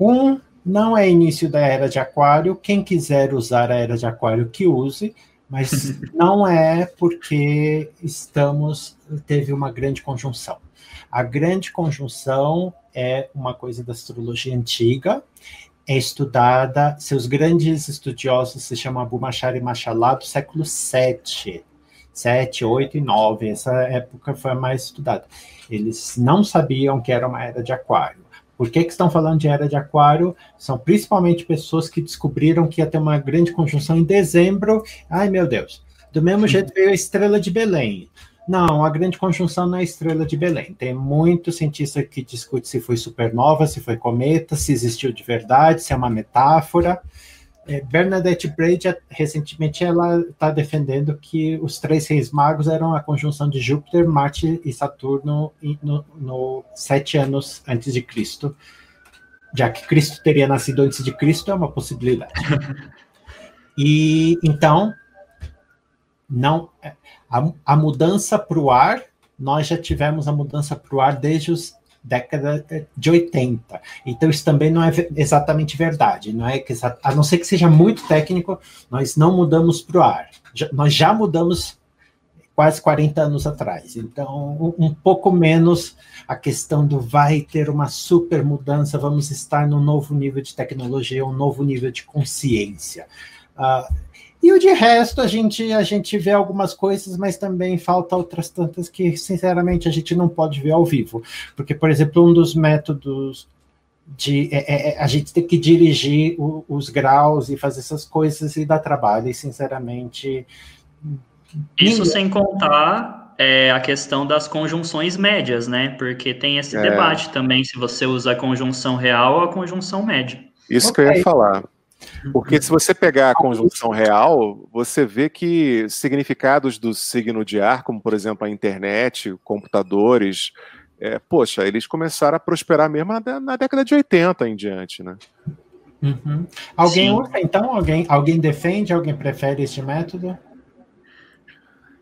Um não é início da era de Aquário. Quem quiser usar a era de Aquário, que use, mas não é porque estamos teve uma grande conjunção. A grande conjunção é uma coisa da astrologia antiga, é estudada, seus grandes estudiosos se chamam Abu Machar e Machalá do século VII, 7, 8 e 9, essa época foi a mais estudada. Eles não sabiam que era uma era de aquário. Por que, que estão falando de era de aquário? São principalmente pessoas que descobriram que ia ter uma grande conjunção em dezembro. Ai, meu Deus. Do mesmo jeito veio a estrela de Belém. Não, a grande conjunção não é a estrela de Belém. Tem muito cientista que discute se foi supernova, se foi cometa, se existiu de verdade, se é uma metáfora. É, Bernadette Braid, recentemente, ela está defendendo que os três reis magos eram a conjunção de Júpiter, Marte e Saturno no, no sete anos antes de Cristo. Já que Cristo teria nascido antes de Cristo, é uma possibilidade. E então, não a, a mudança para o ar, nós já tivemos a mudança para o ar desde os década de 80. Então, isso também não é exatamente verdade. Não é que, a não ser que seja muito técnico, nós não mudamos para o ar. Já, nós já mudamos quase 40 anos atrás. Então, um, um, pouco menos a questão do vai ter uma super mudança, vamos estar num novo nível de tecnologia, um novo nível de consciência. Uh, e o de resto, a gente, a gente vê algumas coisas, mas também falta outras tantas que, sinceramente, a gente não pode ver ao vivo. Porque, por exemplo, um dos métodos de é, é, é a gente tem que dirigir o, os graus e fazer essas coisas e dar trabalho, e sinceramente. Isso ninguém... sem contar é a questão das conjunções médias, né? Porque tem esse É. debate também se você usa a conjunção real ou a conjunção média. Isso que eu ia falar. Porque se você pegar a conjunção real, você vê que significados do signo de ar, como por exemplo a internet, computadores, é, poxa, eles começaram a prosperar mesmo na, na década de 80 em diante, né? Uhum. Alguém Sim. usa, então? Alguém, alguém defende? Alguém prefere este método?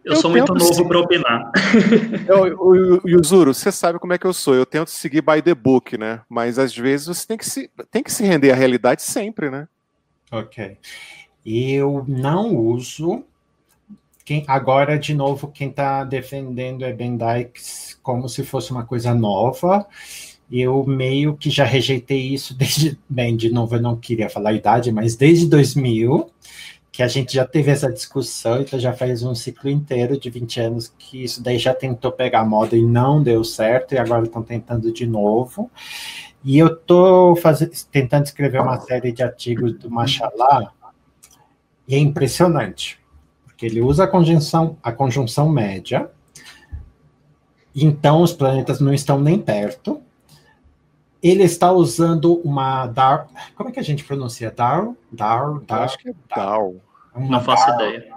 Eu, Eu sou muito novo para opinar. Eu, o, o Yuzuru, você sabe como é que eu sou. Eu tento seguir by the book, né? Mas às vezes você tem que se, tem que se render à realidade sempre, né? Ok. Eu não uso. Quem, agora, de novo, quem está defendendo é Ben Dykes como se fosse uma coisa nova. Eu meio que já rejeitei isso desde. Bem, de novo, eu não queria falar a idade, mas desde 2000, que a gente já teve essa discussão, então já faz um ciclo inteiro de 20 anos que isso daí já tentou pegar moda e não deu certo, e agora estão tentando de novo. E eu estou tentando escrever uma série de artigos do Machalá, e é impressionante, porque ele usa a conjunção, a conjunção média, então os planetas não estão nem perto. Ele está usando uma Dar, como é que a gente pronuncia Dar? Dar, Dar. acho que é Dow. Uma Não faço Dar- ideia.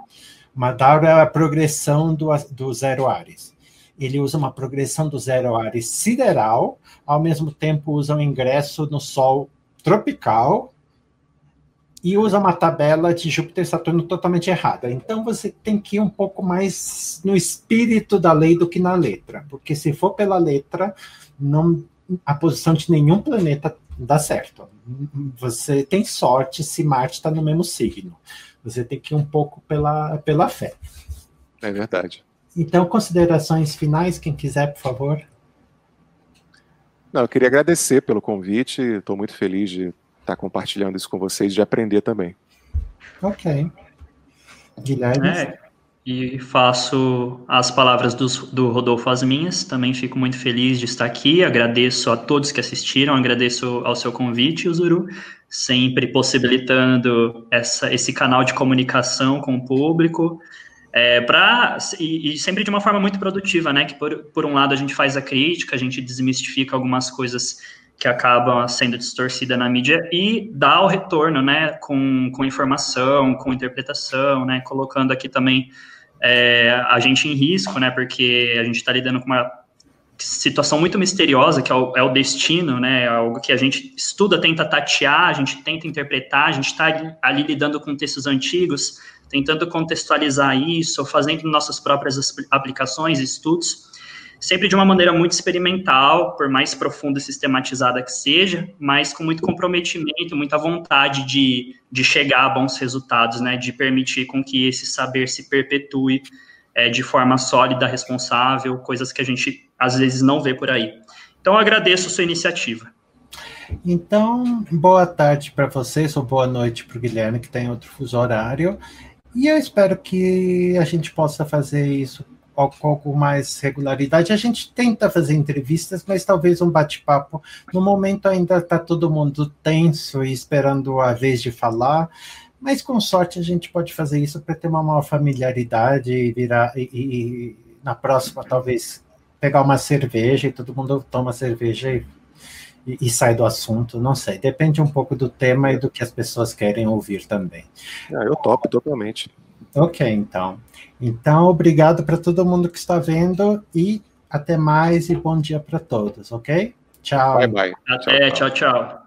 Uma Dar é a progressão do, do zero Ares. Ele usa uma progressão do zero Ares sideral, ao mesmo tempo usa um ingresso no Sol tropical e usa uma tabela de Júpiter e Saturno totalmente errada. Então você tem que ir um pouco mais no espírito da lei do que na letra, porque se for pela letra, não, a posição de nenhum planeta dá certo. Você tem sorte se Marte está no mesmo signo. Você tem que ir um pouco pela, pela fé. É verdade. Então, considerações finais, quem quiser, por favor. Não, eu queria agradecer pelo convite. Estou muito feliz de estar compartilhando isso com vocês, de aprender também. Ok. Guilherme. É, e faço as palavras dos, do Rodolfo as minhas. Também fico muito feliz de estar aqui. Agradeço a todos que assistiram, agradeço ao seu convite, Zuru, sempre possibilitando essa, esse canal de comunicação com o público. É, pra, e, e, sempre de uma forma muito produtiva, né? Que por, por um lado a gente faz a crítica, a gente desmistifica algumas coisas que acabam sendo distorcidas na mídia e dá o retorno, né? Com, com informação, com interpretação, né? Colocando aqui também é, a gente em risco, né? Porque a gente está lidando com uma situação muito misteriosa, que é o, é o, destino, né? É algo que a gente estuda, tenta tatear, a gente tenta interpretar, a gente está ali, ali lidando com textos antigos, tentando contextualizar isso, fazendo nossas próprias aplicações, estudos, sempre de uma maneira muito experimental, por mais profunda e sistematizada que seja, mas com muito comprometimento, muita vontade de, de chegar a bons resultados, né, de permitir com que esse saber se perpetue é, de forma sólida, responsável, coisas que a gente às vezes não vê por aí. Então, agradeço sua iniciativa. Então, boa tarde para vocês, ou boa noite para o Guilherme, que tem outro fuso horário. E eu espero que a gente possa fazer isso com algo mais regularidade. A gente tenta fazer entrevistas, mas talvez um bate-papo. No momento ainda está todo mundo tenso e esperando a vez de falar, mas com sorte a gente pode fazer isso para ter uma maior familiaridade e virar e, e, na próxima talvez pegar uma cerveja e todo mundo toma cerveja e, e, e sai do assunto. Não sei, depende um pouco do tema e do que as pessoas querem ouvir também. Ah, eu topo totalmente. Ok, então. Então, obrigado para todo mundo que está vendo e até mais e bom dia para todos, ok? Tchau. Bye, bye. Até, tchau, tchau. tchau.